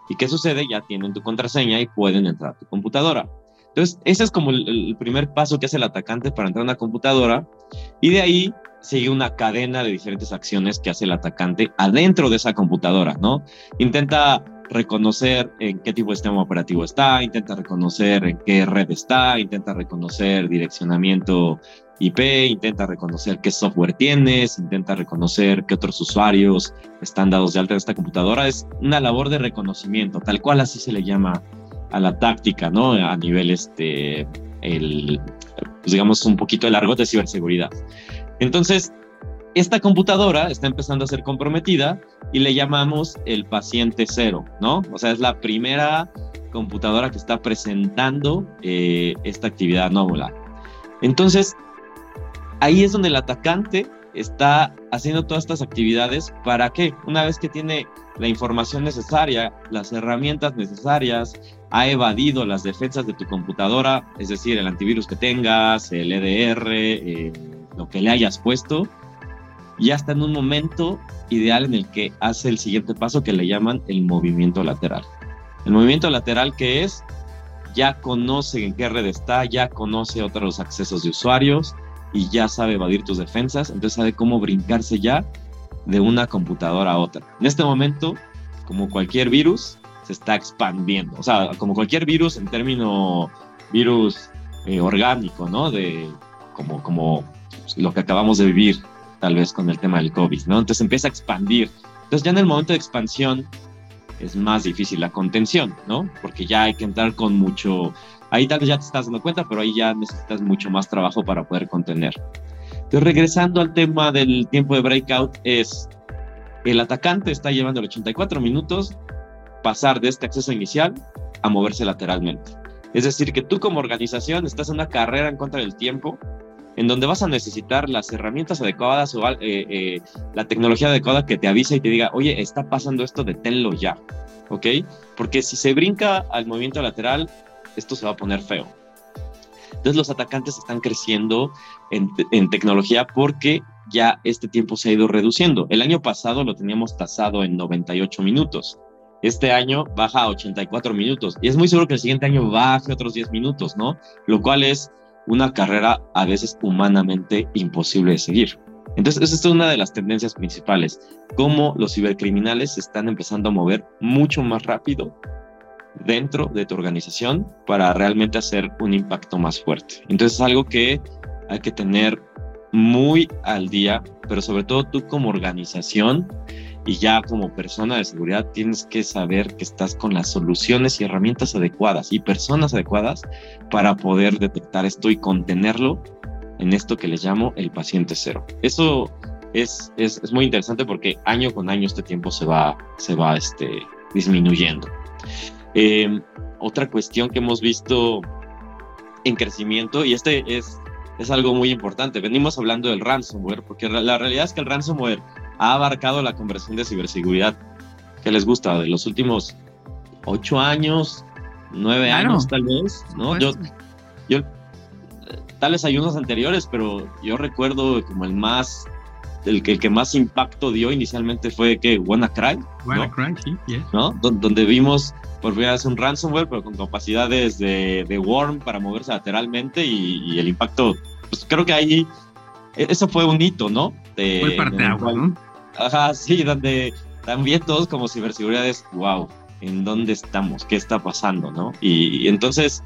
¿Y qué sucede? Ya tienen tu contraseña y pueden entrar a tu computadora. Entonces, ese es como el, primer paso que hace el atacante para entrar a una computadora. Y de ahí sigue una cadena de diferentes acciones que hace el atacante adentro de esa computadora, ¿no? Intenta reconocer en qué tipo de sistema operativo está, intenta reconocer en qué red está, intenta reconocer direccionamiento IP, intenta reconocer qué software tienes, intenta reconocer qué otros usuarios están dados de alta en esta computadora. Es una labor de reconocimiento, tal cual así se le llama a la táctica, ¿no? A nivel, este, el, pues digamos, un poquito de largo de ciberseguridad. Entonces, esta computadora está empezando a ser comprometida y le llamamos el paciente cero, ¿no? O sea, es la primera computadora que está presentando eh, esta actividad anómala. Entonces, ahí es donde el atacante está haciendo todas estas actividades para que una vez que tiene la información necesaria, las herramientas necesarias, ha evadido las defensas de tu computadora, es decir, el antivirus que tengas, el EDR, eh, lo que le hayas puesto, ya está en un momento ideal en el que hace el siguiente paso que le llaman el movimiento lateral. El movimiento lateral que es, ya conoce en qué red está, ya conoce otros accesos de usuarios y ya sabe evadir tus defensas, entonces sabe cómo brincarse ya de una computadora a otra. En este momento, como cualquier virus, se está expandiendo. O sea, como cualquier virus en término virus eh, orgánico, ¿no? De como, como lo que acabamos de vivir tal vez con el tema del COVID, ¿no? Entonces empieza a expandir. Entonces ya en el momento de expansión es más difícil la contención, ¿no? Porque ya hay que entrar con mucho, ahí tal vez ya te estás dando cuenta, pero ahí ya necesitas mucho más trabajo para poder contener. Entonces regresando al tema del tiempo de breakout es, el atacante está llevando 84 minutos pasar de este acceso inicial a moverse lateralmente. Es decir, que tú como organización estás en una carrera en contra del tiempo en donde vas a necesitar las herramientas adecuadas o eh, eh, la tecnología adecuada que te avisa y te diga, oye, está pasando esto, deténlo ya, ¿ok? Porque si se brinca al movimiento lateral, esto se va a poner feo. Entonces los atacantes están creciendo en, en tecnología porque ya este tiempo se ha ido reduciendo. El año pasado lo teníamos tasado en 98 minutos. Este año baja a 84 minutos y es muy seguro que el siguiente año baje otros 10 minutos, ¿no? Lo cual es una carrera a veces humanamente imposible de seguir. Entonces, esa es una de las tendencias principales, cómo los cibercriminales se están empezando a mover mucho más rápido dentro de tu organización para realmente hacer un impacto más fuerte. Entonces, es algo que hay que tener muy al día, pero sobre todo tú como organización y ya como persona de seguridad tienes que saber que estás con las soluciones y herramientas adecuadas y personas adecuadas para poder detectar esto y contenerlo en esto que les llamo el paciente cero. Eso es, es, es muy interesante porque año con año este tiempo se va, se va este, disminuyendo. Em, otra cuestión que hemos visto en crecimiento, y este es, es algo muy importante, venimos hablando del ransomware, porque la realidad es que el ransomware ha abarcado la conversión de ciberseguridad que les gusta de los últimos ocho años, nueve años tal vez, ¿no? Yo, yo, tal vez hay unos anteriores, pero yo recuerdo como el más, el que, el que más impacto dio inicialmente fue que WannaCry, WannaCry, ¿no? sí, ¿no? donde vimos por primera vez un ransomware, pero con capacidades de, de worm para moverse lateralmente y, y el impacto pues creo que ahí, e, eso fue un hito, ¿no? De, fue parte agua, ¿no? Ajá, sí, donde también todos como ciberseguridad es, wow, ¿en dónde estamos? ¿Qué está pasando? ¿no? Y, entonces,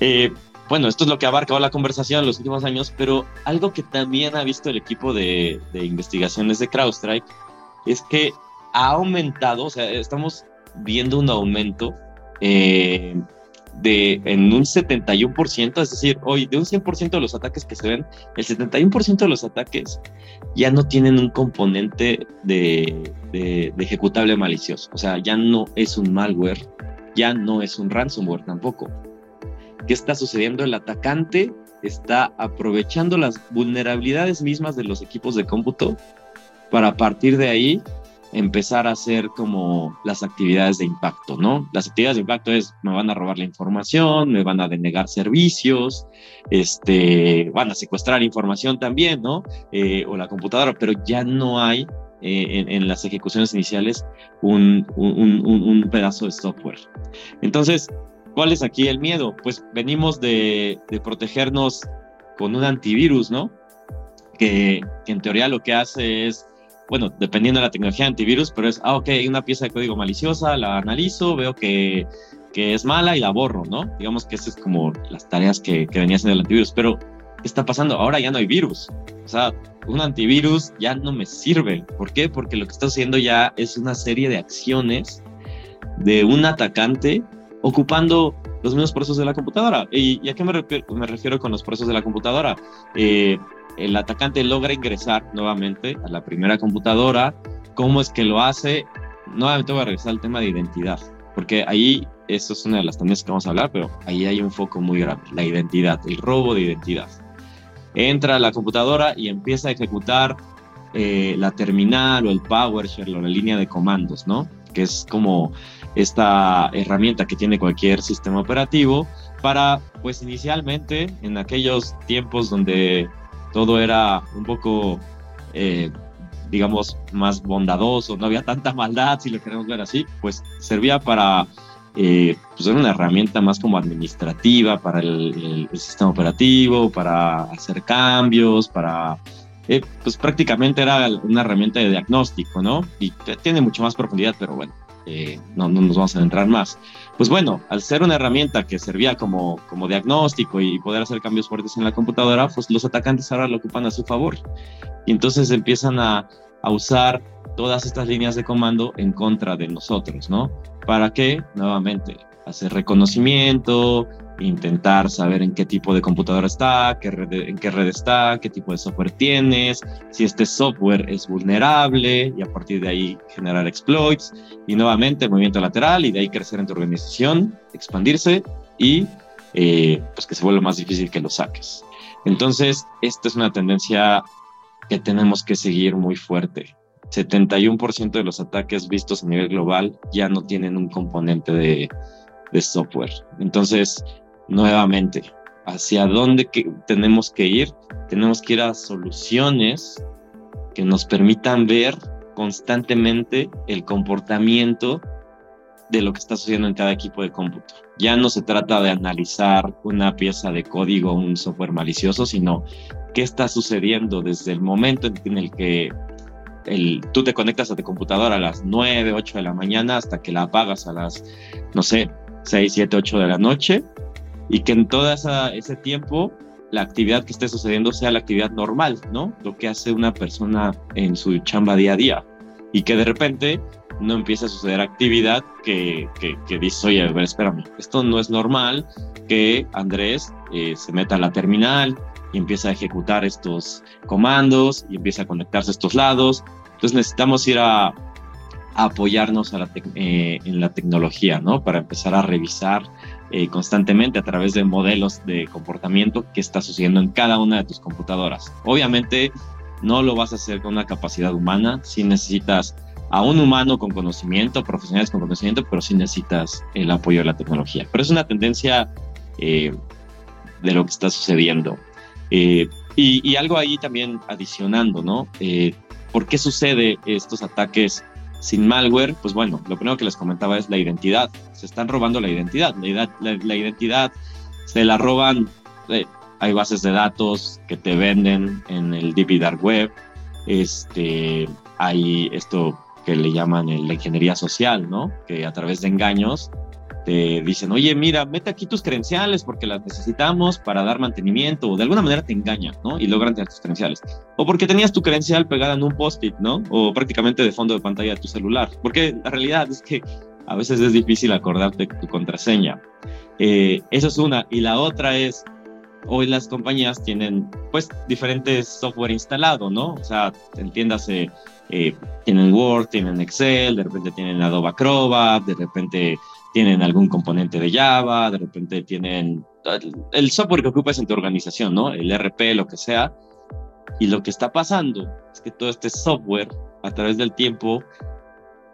eh, bueno, esto es lo que ha abarcado la conversación en los últimos años, pero algo que también ha visto el equipo de, investigaciones de CrowdStrike es que ha aumentado, o sea, estamos viendo un aumento eh, de en un 71%, es decir, hoy de un 100% de los ataques que se ven, el 71% de los ataques ya no tienen un componente de, ejecutable malicioso, o sea, ya no es un malware, ya no es un ransomware tampoco. ¿Qué está sucediendo? El atacante está aprovechando las vulnerabilidades mismas de los equipos de cómputo para a partir de ahí empezar a hacer como las actividades de impacto, ¿no? Las actividades de impacto es, me van a robar la información, me van a denegar servicios, este, van a secuestrar información también, ¿no? Eh, o la computadora, pero ya no hay eh, en, las ejecuciones iniciales un, un, un, pedazo de software. Entonces, ¿cuál es aquí el miedo? Pues venimos de, de protegernos con un antivirus, ¿no? Que, que en teoría lo que hace es bueno, dependiendo de la tecnología de antivirus, pero es, ah, ok, hay una pieza de código maliciosa, la analizo, veo que, que es mala y la borro, ¿no? Digamos que esas es como las tareas que, que venía haciendo el antivirus, pero ¿qué está pasando? Ahora ya no hay virus. O sea, un antivirus ya no me sirve. ¿Por qué? Porque lo que está haciendo ya es una serie de acciones de un atacante ocupando los mismos procesos de la computadora. ¿Y, a qué me, me, refiero con los procesos de la computadora? Eh, el atacante logra ingresar nuevamente a la primera computadora. ¿Cómo es que lo hace? Nuevamente voy a regresar al tema de identidad, porque ahí, eso es una de las tendencias que vamos a hablar, pero ahí hay un foco muy grande, la identidad, el robo de identidad. Entra a la computadora y empieza a ejecutar eh, la terminal o el PowerShell o la línea de comandos, ¿no? Que es como esta herramienta que tiene cualquier sistema operativo para, pues inicialmente, en aquellos tiempos donde todo era un poco, eh, digamos, más bondadoso, no había tanta maldad, si lo queremos ver así, pues servía para, eh, pues era una herramienta más como administrativa para el, sistema operativo, para hacer cambios, para... Eh, pues prácticamente era una herramienta de diagnóstico, ¿no? Y tiene mucho más profundidad, pero bueno, eh, no, no, nos vamos a entrar más. Pues bueno, al ser una herramienta que servía como, como diagnóstico y poder hacer cambios fuertes en la computadora, pues los atacantes ahora lo ocupan a su favor. Y entonces empiezan a, a usar todas estas líneas de comando en contra de nosotros, ¿no? ¿Para qué? Nuevamente, hacer reconocimiento, intentar saber en qué tipo de computadora está, qué en qué red está, qué tipo de software tienes, si este software es vulnerable y a partir de ahí generar exploits y nuevamente movimiento lateral y de ahí crecer en tu organización, expandirse y eh, pues que se vuelva más difícil que lo saques. Entonces, esta es una tendencia que tenemos que seguir muy fuerte. 71% de los ataques vistos a nivel global ya no tienen un componente de software. Entonces, nuevamente, hacia dónde tenemos que ir, tenemos que ir a soluciones que nos permitan ver constantemente el comportamiento de lo que está sucediendo en cada equipo de cómputo. Ya no se trata de analizar una pieza de código, un software malicioso, sino qué está sucediendo desde el momento en el que el, tú te conectas a tu computadora a las 9, 8 de la mañana hasta que la apagas a las, no sé, 6, 7, 8 de la noche y que en todo ese tiempo la actividad que esté sucediendo sea la actividad normal, ¿no? Lo que hace una persona en su chamba día a día y que de repente no empiece a suceder actividad que, que, que dice, oye, a ver, espérame, esto no es normal que Andrés eh, se meta a la terminal y empiece a ejecutar estos comandos y empiece a conectarse a estos lados. Entonces necesitamos ir a, apoyarnos eh, en la tecnología, ¿no? Para empezar a revisar eh, constantemente a través de modelos de comportamiento que está sucediendo en cada una de tus computadoras. Obviamente no lo vas a hacer con una capacidad humana, si necesitas a un humano con conocimiento, profesionales con conocimiento, pero sí necesitas el apoyo de la tecnología. Pero es una tendencia eh, de lo que está sucediendo. y, y, algo ahí también adicionando, ¿no? ¿Por qué sucede estos ataques sin malware, pues bueno, lo primero que les comentaba es la identidad. Se están robando la identidad. La, identidad se la roban. Eh, hay bases de datos que te venden en el Deep Dark Web, este, hay esto que le llaman la ingeniería social, ¿no? Que a través de engaños te dicen, oye, mira, mete aquí tus credenciales porque las necesitamos para dar mantenimiento, o de alguna manera te engañan, ¿no? Y logran tener tus credenciales. O porque tenías tu credencial pegada en un post-it, ¿no? O prácticamente de fondo de pantalla de tu celular. Porque la realidad es que a veces es difícil acordarte tu contraseña. Eh, eso es una. Y la otra es, hoy las compañías tienen pues diferentes software instalado, ¿no? O sea, entiéndase, eh, tienen Word, tienen Excel, de repente tienen Adobe Acrobat, de repente tienen algún componente de Java, de repente tienen el software que ocupas en tu organización, ¿no? El RP, lo que sea. Y lo que está pasando es que todo este software, a través del tiempo,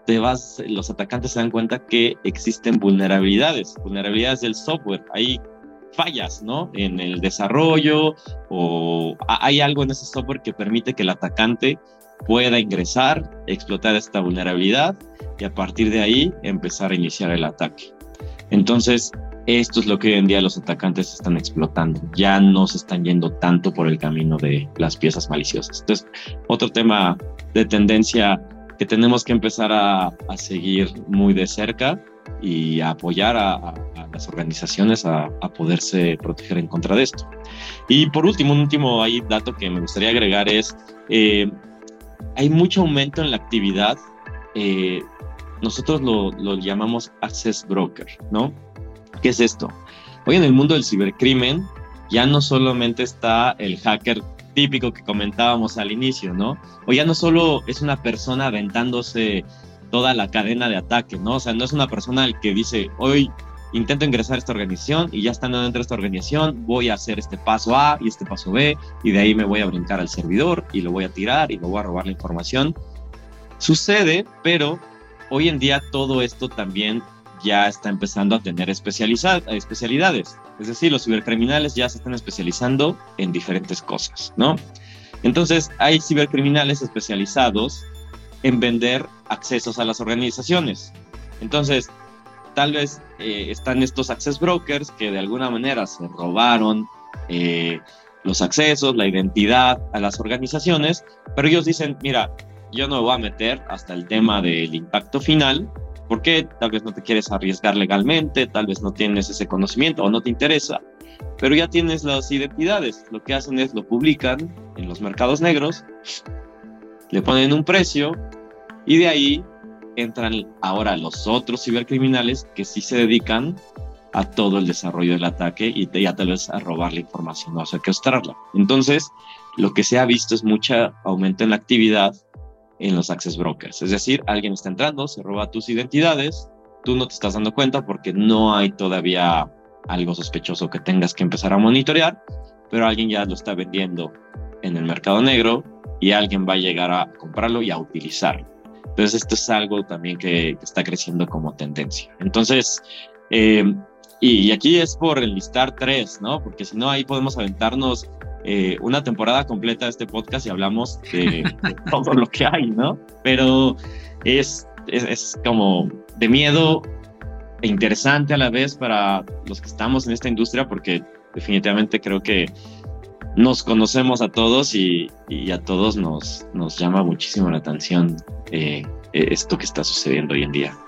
te vas, los atacantes se dan cuenta que existen vulnerabilidades, vulnerabilidades del software. Hay fallas, ¿no? En el desarrollo o hay algo en ese software que permite que el atacante pueda ingresar, explotar esta vulnerabilidad y a partir de ahí empezar a iniciar el ataque. Entonces, esto es lo que hoy en día los atacantes están explotando. Ya no se están yendo tanto por el camino de las piezas maliciosas. Entonces, otro tema de tendencia que tenemos que empezar a, seguir muy de cerca y a apoyar a, las organizaciones a, poderse proteger en contra de esto. Y por último, un último ahí dato que me gustaría agregar es, eh, hay mucho aumento en la actividad eh, nosotros lo, llamamos access broker, ¿no? ¿Qué es esto? Hoy en el mundo del cibercrimen ya no solamente está el hacker típico que comentábamos al inicio, ¿no? O ya no solo es una persona aventándose toda la cadena de ataque, ¿no? O sea, no es una persona el que dice, hoy intento ingresar a esta organización y ya estando dentro de esta organización voy a hacer este paso A y este paso B y de ahí me voy a brincar al servidor y lo voy a tirar y lo voy a robar la información. Sucede, pero hoy en día todo esto también ya está empezando a tener especialidades. Es decir, los cibercriminales ya se están especializando en diferentes cosas, ¿no? Entonces, hay cibercriminales especializados en vender accesos a las organizaciones. Entonces, tal vez eh, están estos access brokers que de alguna manera se robaron eh, los accesos, la identidad a las organizaciones, pero ellos dicen, mira, yo no me voy a meter hasta el tema del impacto final, porque tal vez no te quieres arriesgar legalmente, tal vez no tienes ese conocimiento o no te interesa, pero ya tienes las identidades. Lo que hacen es lo publican en los mercados negros, le ponen un precio y de ahí entran ahora los otros cibercriminales que sí se dedican a todo el desarrollo del ataque y ya tal vez a robar la información o a secuestrarla. Entonces, lo que se ha visto es mucho aumento en la actividad en los access brokers. Es decir, alguien está entrando, se roba tus identidades, tú no te estás dando cuenta porque no hay todavía algo sospechoso que tengas que empezar a monitorear, pero alguien ya lo está vendiendo en el mercado negro y alguien va a llegar a comprarlo y a utilizarlo. Entonces, esto es algo también que, está creciendo como tendencia. Entonces, eh, y, aquí es por enlistar tres, ¿no? Porque si no, ahí podemos aventarnos eh, una temporada completa de este podcast y hablamos de, todo lo que hay, ¿no? Pero es, es, como de miedo e interesante a la vez para los que estamos en esta industria porque definitivamente creo que nos conocemos a todos y, a todos nos, nos llama muchísimo la atención eh, esto que está sucediendo hoy en día.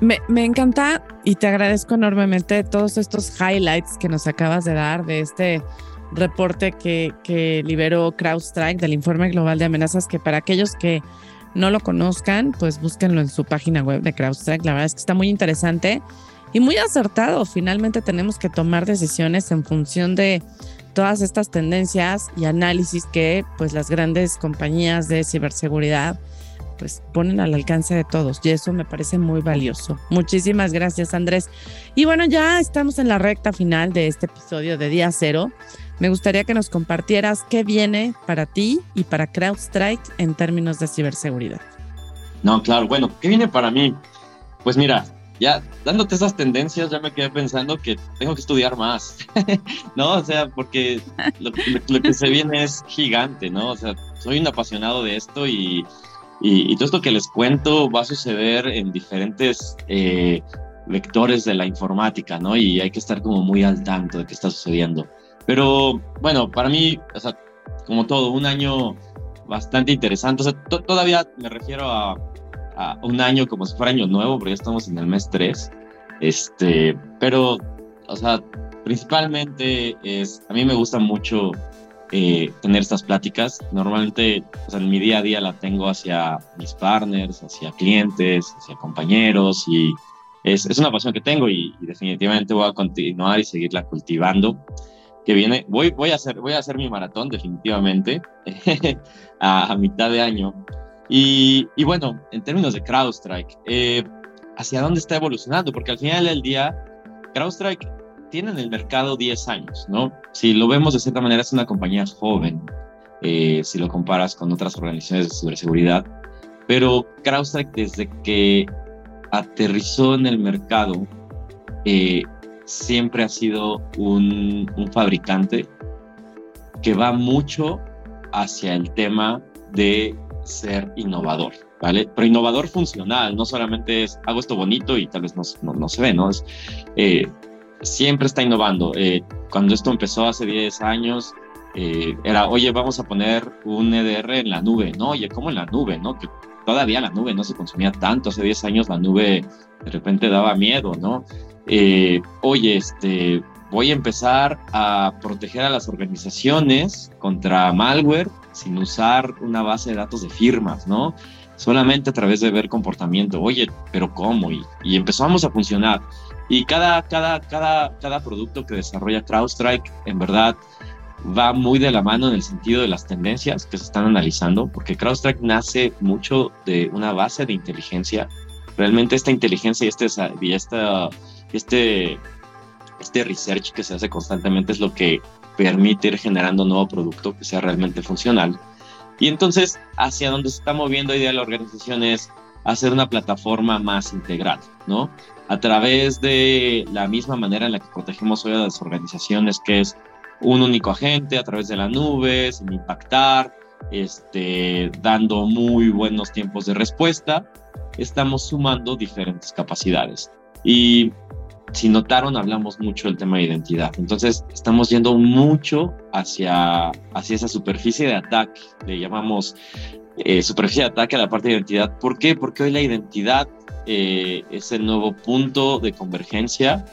Me, me, encanta y te agradezco enormemente todos estos highlights que nos acabas de dar de este reporte que, que liberó CrowdStrike del informe global de amenazas, que para aquellos que no lo conozcan, pues búsquenlo en su página web de CrowdStrike. La verdad es que está muy interesante y muy acertado. Finalmente tenemos que tomar decisiones en función de todas estas tendencias y análisis que pues las grandes compañías de ciberseguridad pues ponen al alcance de todos y eso me parece muy valioso. Muchísimas gracias Andrés. Y bueno, ya estamos en la recta final de este episodio de Día Cero. Me gustaría que nos compartieras qué viene para ti y para CrowdStrike en términos de ciberseguridad. No, claro, bueno, ¿qué viene para mí? Pues mira, ya dándote esas tendencias, ya me quedé pensando que tengo que estudiar más, ¿no? O sea, porque lo, que se viene es gigante, ¿no? O sea, soy un apasionado de esto y, todo esto que les cuento va a suceder en diferentes eh, vectores de la informática, ¿no? Y hay que estar como muy al tanto de qué está sucediendo. Pero bueno, para mí, o sea, como todo, un año bastante interesante. O sea, todavía me refiero a, a, un año como si fuera año nuevo, porque ya estamos en el mes 3. Este, pero, o sea, principalmente es, a mí me gusta mucho eh, tener estas pláticas. Normalmente, o sea, en mi día a día la tengo hacia mis partners, hacia clientes, hacia compañeros y es, es una pasión que tengo y, definitivamente voy a continuar y seguirla cultivando. Que viene, voy, voy, a, hacer, voy a hacer mi maratón definitivamente a, a, mitad de año. Y, y, bueno, en términos de CrowdStrike, eh, ¿hacia dónde está evolucionando? Porque al final del día, CrowdStrike tiene en el mercado 10 años, ¿no? Si lo vemos de cierta manera, es una compañía joven, eh, si lo comparas con otras organizaciones de ciberseguridad, pero CrowdStrike desde que aterrizó en el mercado, eh, siempre ha sido un, fabricante que va mucho hacia el tema de ser innovador, ¿vale? Pero innovador funcional, no solamente es hago esto bonito y tal vez no, no, no se ve, ¿no? Es, eh, siempre está innovando. Eh, cuando esto empezó hace 10 años, eh, era, oye, vamos a poner un EDR en la nube, ¿no? Oye, ¿cómo en la nube, no? Que todavía la nube no se consumía tanto, hace 10 años la nube de repente daba miedo, ¿no? Eh, oye, este, voy a empezar a proteger a las organizaciones contra malware sin usar una base de datos de firmas, ¿no? Solamente a través de ver comportamiento. Oye, pero ¿cómo? Y, y empezamos a funcionar. Y cada, cada, cada, cada producto que desarrolla CrowdStrike, en verdad, va muy de la mano en el sentido de las tendencias que se están analizando, porque CrowdStrike nace mucho de una base de inteligencia. Realmente esta inteligencia y este, esta, este, este research que se hace constantemente es lo que permite ir generando un nuevo producto que sea realmente funcional. Y entonces, hacia donde se está moviendo hoy día la organización es hacer una plataforma más integral, ¿no? a través de la misma manera en la que protegemos hoy a las organizaciones, que es un único agente a través de la nube, sin impactar, este, dando muy buenos tiempos de respuesta, estamos sumando diferentes capacidades. Y si notaron, hablamos mucho del tema de identidad. Entonces, estamos yendo mucho hacia, hacia esa superficie de ataque, le llamamos eh, superficie de ataque a la parte de identidad. ¿Por qué? Porque hoy la identidad eh, es el nuevo punto de convergencia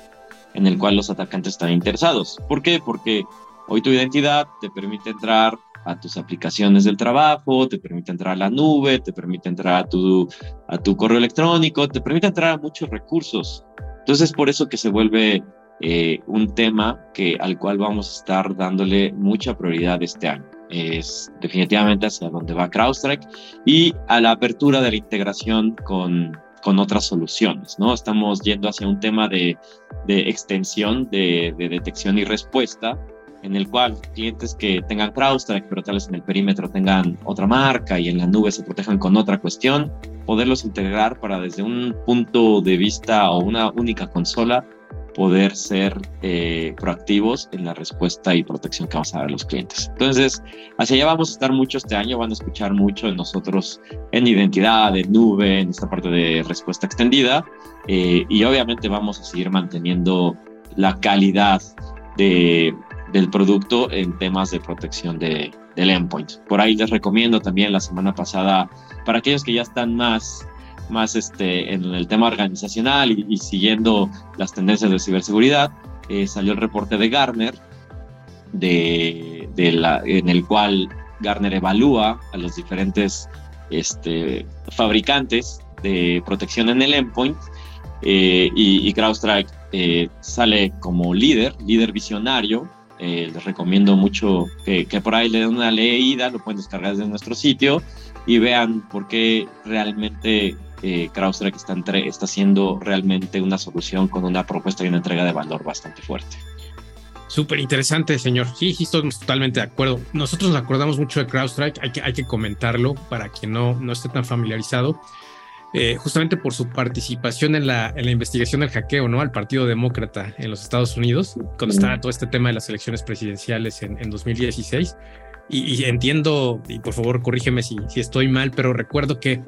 en el cual los atacantes están interesados. ¿Por qué? Porque hoy tu identidad te permite entrar a tus aplicaciones del trabajo, te permite entrar a la nube, te permite entrar a tu, a tu correo electrónico, te permite entrar a muchos recursos. Entonces, por eso que se vuelve eh, un tema que, al cual vamos a estar dándole mucha prioridad este año. Es definitivamente hacia donde va CrowdStrike y a la apertura de la integración con, con otras soluciones, ¿no? Estamos yendo hacia un tema de, de extensión de, de, detección y respuesta, en el cual clientes que tengan CrowdStrike, pero tal vez en el perímetro tengan otra marca y en la nube se protejan con otra cuestión, poderlos integrar para desde un punto de vista o una única consola poder ser eh, proactivos en la respuesta y protección que vamos a dar a los clientes. Entonces, hacia allá vamos a estar mucho este año, van a escuchar mucho de nosotros en identidad, en nube, en esta parte de respuesta extendida, eh, y obviamente vamos a seguir manteniendo la calidad de, del producto en temas de protección de, del endpoint. Por ahí les recomiendo también la semana pasada, para aquellos que ya están más más este, en el tema organizacional y, siguiendo las tendencias de ciberseguridad, eh, salió el reporte de Gartner, de, de la, en el cual Gartner evalúa a los diferentes este, fabricantes de protección en el endpoint eh, y, y, CrowdStrike eh, sale como líder, líder visionario. les recomiendo mucho que, que, por ahí le den una leída, lo pueden descargar desde nuestro sitio y vean por qué realmente eh, CrowdStrike está, entre, está haciendo realmente una solución con una propuesta y una entrega de valor bastante fuerte. Súper interesante, señor. Sí, sí, estoy totalmente de acuerdo. Nosotros nos acordamos mucho de CrowdStrike, hay que, hay que comentarlo para quien no, no esté tan familiarizado. Eh, justamente por su participación en la, en la investigación del hackeo, ¿no? Al Partido Demócrata en los Estados Unidos, cuando estaba todo este tema de las elecciones presidenciales en, en 2016 y, entiendo, y por favor corrígeme si, si estoy mal, pero recuerdo que,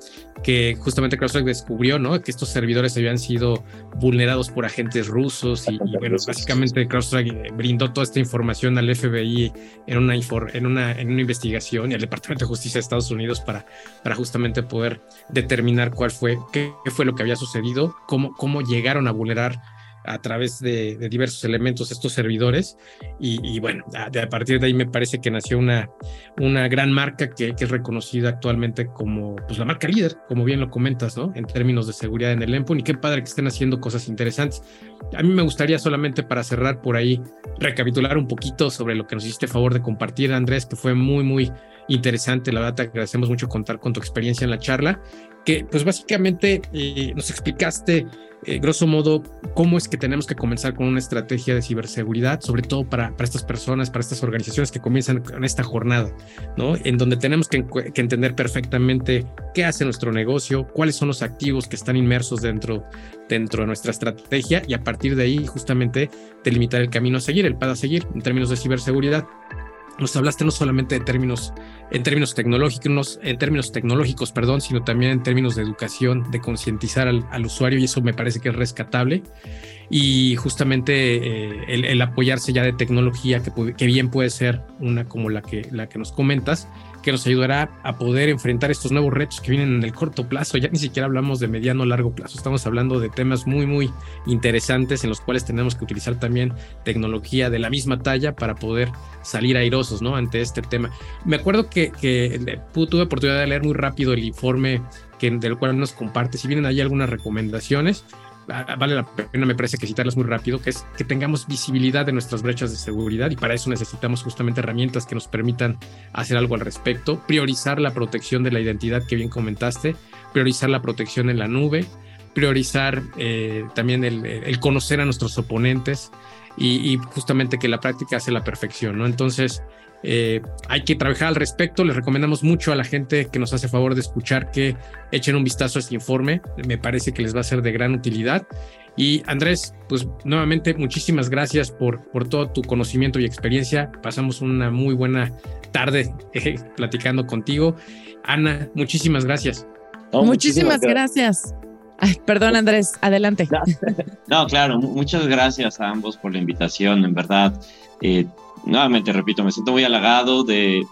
que justamente CrowdStrike descubrió ¿no? que estos servidores habían sido vulnerados por agentes rusos y, bueno, básicamente CrowdStrike brindó toda esta información al FBI en una, en una, en una investigación y al Departamento de Justicia de Estados Unidos para, para justamente poder determinar cuál fue, qué, fue lo que había sucedido, cómo, cómo llegaron a vulnerar a través de, diversos elementos estos servidores y, bueno, a, partir de ahí me parece que nació una, una gran marca que, es reconocida actualmente como pues, la marca líder, como bien lo comentas, ¿no? En términos de seguridad en el endpoint y qué padre que estén haciendo cosas interesantes. A mí me gustaría solamente para cerrar por ahí recapitular un poquito sobre lo que nos hiciste favor de compartir, Andrés, que fue muy, muy interesante. La verdad, te agradecemos mucho contar con tu experiencia en la charla, que pues básicamente eh, nos explicaste eh, grosso modo, cómo es que tenemos que comenzar con una estrategia de ciberseguridad, sobre todo para, para estas personas, para estas organizaciones que comienzan con esta jornada, ¿no? En donde tenemos que, que, entender perfectamente qué hace nuestro negocio, cuáles son los activos que están inmersos dentro, dentro de nuestra estrategia y a partir de ahí justamente delimitar el camino a seguir, el paso a seguir en términos de ciberseguridad nos hablaste no solamente de términos, en términos tecnológicos, en términos tecnológicos, perdón, sino también en términos de educación, de concientizar al, usuario y eso me parece que es rescatable. Y justamente eh, el, apoyarse ya de tecnología que, que, bien puede ser una como la que, la que nos comentas, que nos ayudará a poder enfrentar estos nuevos retos que vienen en el corto plazo. Ya ni siquiera hablamos de mediano o largo plazo, estamos hablando de temas muy, muy interesantes en los cuales tenemos que utilizar también tecnología de la misma talla para poder salir airosos ¿no? ante este tema. Me acuerdo que, que tuve oportunidad de leer muy rápido el informe que, del cual nos comparte, si vienen ahí algunas recomendaciones vale la pena, me parece que citarlas muy rápido, que es que tengamos visibilidad de nuestras brechas de seguridad y para eso necesitamos justamente herramientas que nos permitan hacer algo al respecto, priorizar la protección de la identidad que bien comentaste, priorizar la protección en la nube, priorizar eh, también el, conocer a nuestros oponentes y, y, justamente que la práctica hace la perfección, ¿no? Entonces, eh, hay que trabajar al respecto. Les recomendamos mucho a la gente que nos hace favor de escuchar que echen un vistazo a este informe. Me parece que les va a ser de gran utilidad. Y Andrés, pues nuevamente muchísimas gracias por, por todo tu conocimiento y experiencia. Pasamos una muy buena tarde eh, platicando contigo. Ana, muchísimas gracias. muchísimas, gracias. perdón Andrés, adelante. No, claro, muchas gracias a ambos por la invitación, en verdad. Eh, nuevamente repito, me siento muy halagado de,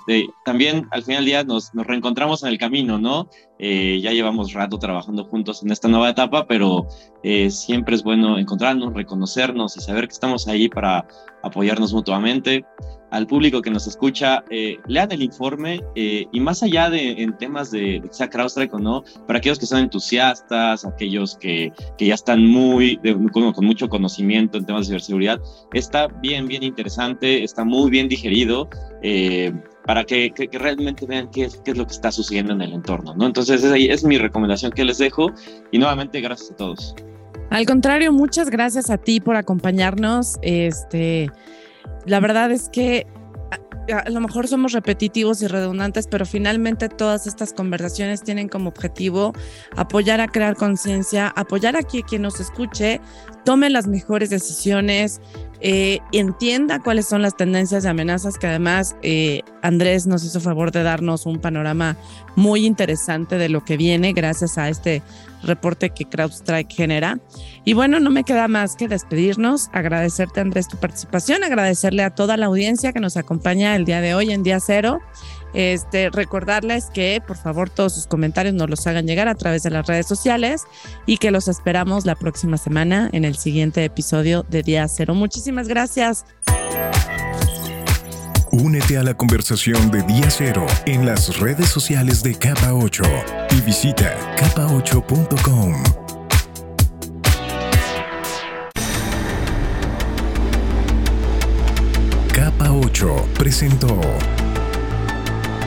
también al final del día nos, nos reencontramos en el camino, ¿no? Eh, ya llevamos rato trabajando juntos en esta nueva etapa, pero eh, siempre es bueno encontrarnos, reconocernos y saber que estamos ahí para apoyarnos mutuamente. Al público que nos escucha, eh, lean el informe y más allá de en temas de, de CrowdStrike o no, para aquellos que son entusiastas, aquellos que, que ya están muy con, con, mucho conocimiento en temas de ciberseguridad, está bien, bien interesante, está muy bien digerido para que, realmente vean qué es, qué es, lo que está sucediendo en el entorno, ¿no? Entonces, esa es mi recomendación que les dejo y nuevamente gracias a todos. Al contrario, muchas gracias a ti por acompañarnos. Este, la verdad es que a lo mejor somos repetitivos y redundantes, pero finalmente todas estas conversaciones tienen como objetivo apoyar a crear conciencia, apoyar a quien nos escuche, tome las mejores decisiones, eh, entienda cuáles son las tendencias y amenazas que además eh, Andrés nos hizo favor de darnos un panorama muy interesante de lo que viene gracias a este reporte que CrowdStrike genera. Y bueno, no me queda más que despedirnos, agradecerte Andrés tu participación, agradecerle a toda la audiencia que nos acompaña el día de hoy en día cero. Este, recordarles que por favor todos sus comentarios nos los hagan llegar a través de las redes sociales y que los esperamos la próxima semana en el siguiente episodio de Día Cero. Muchísimas gracias. Únete a la conversación de Día Cero en las redes sociales de Capa 8 y visita capa8.com. Capa 8 presentó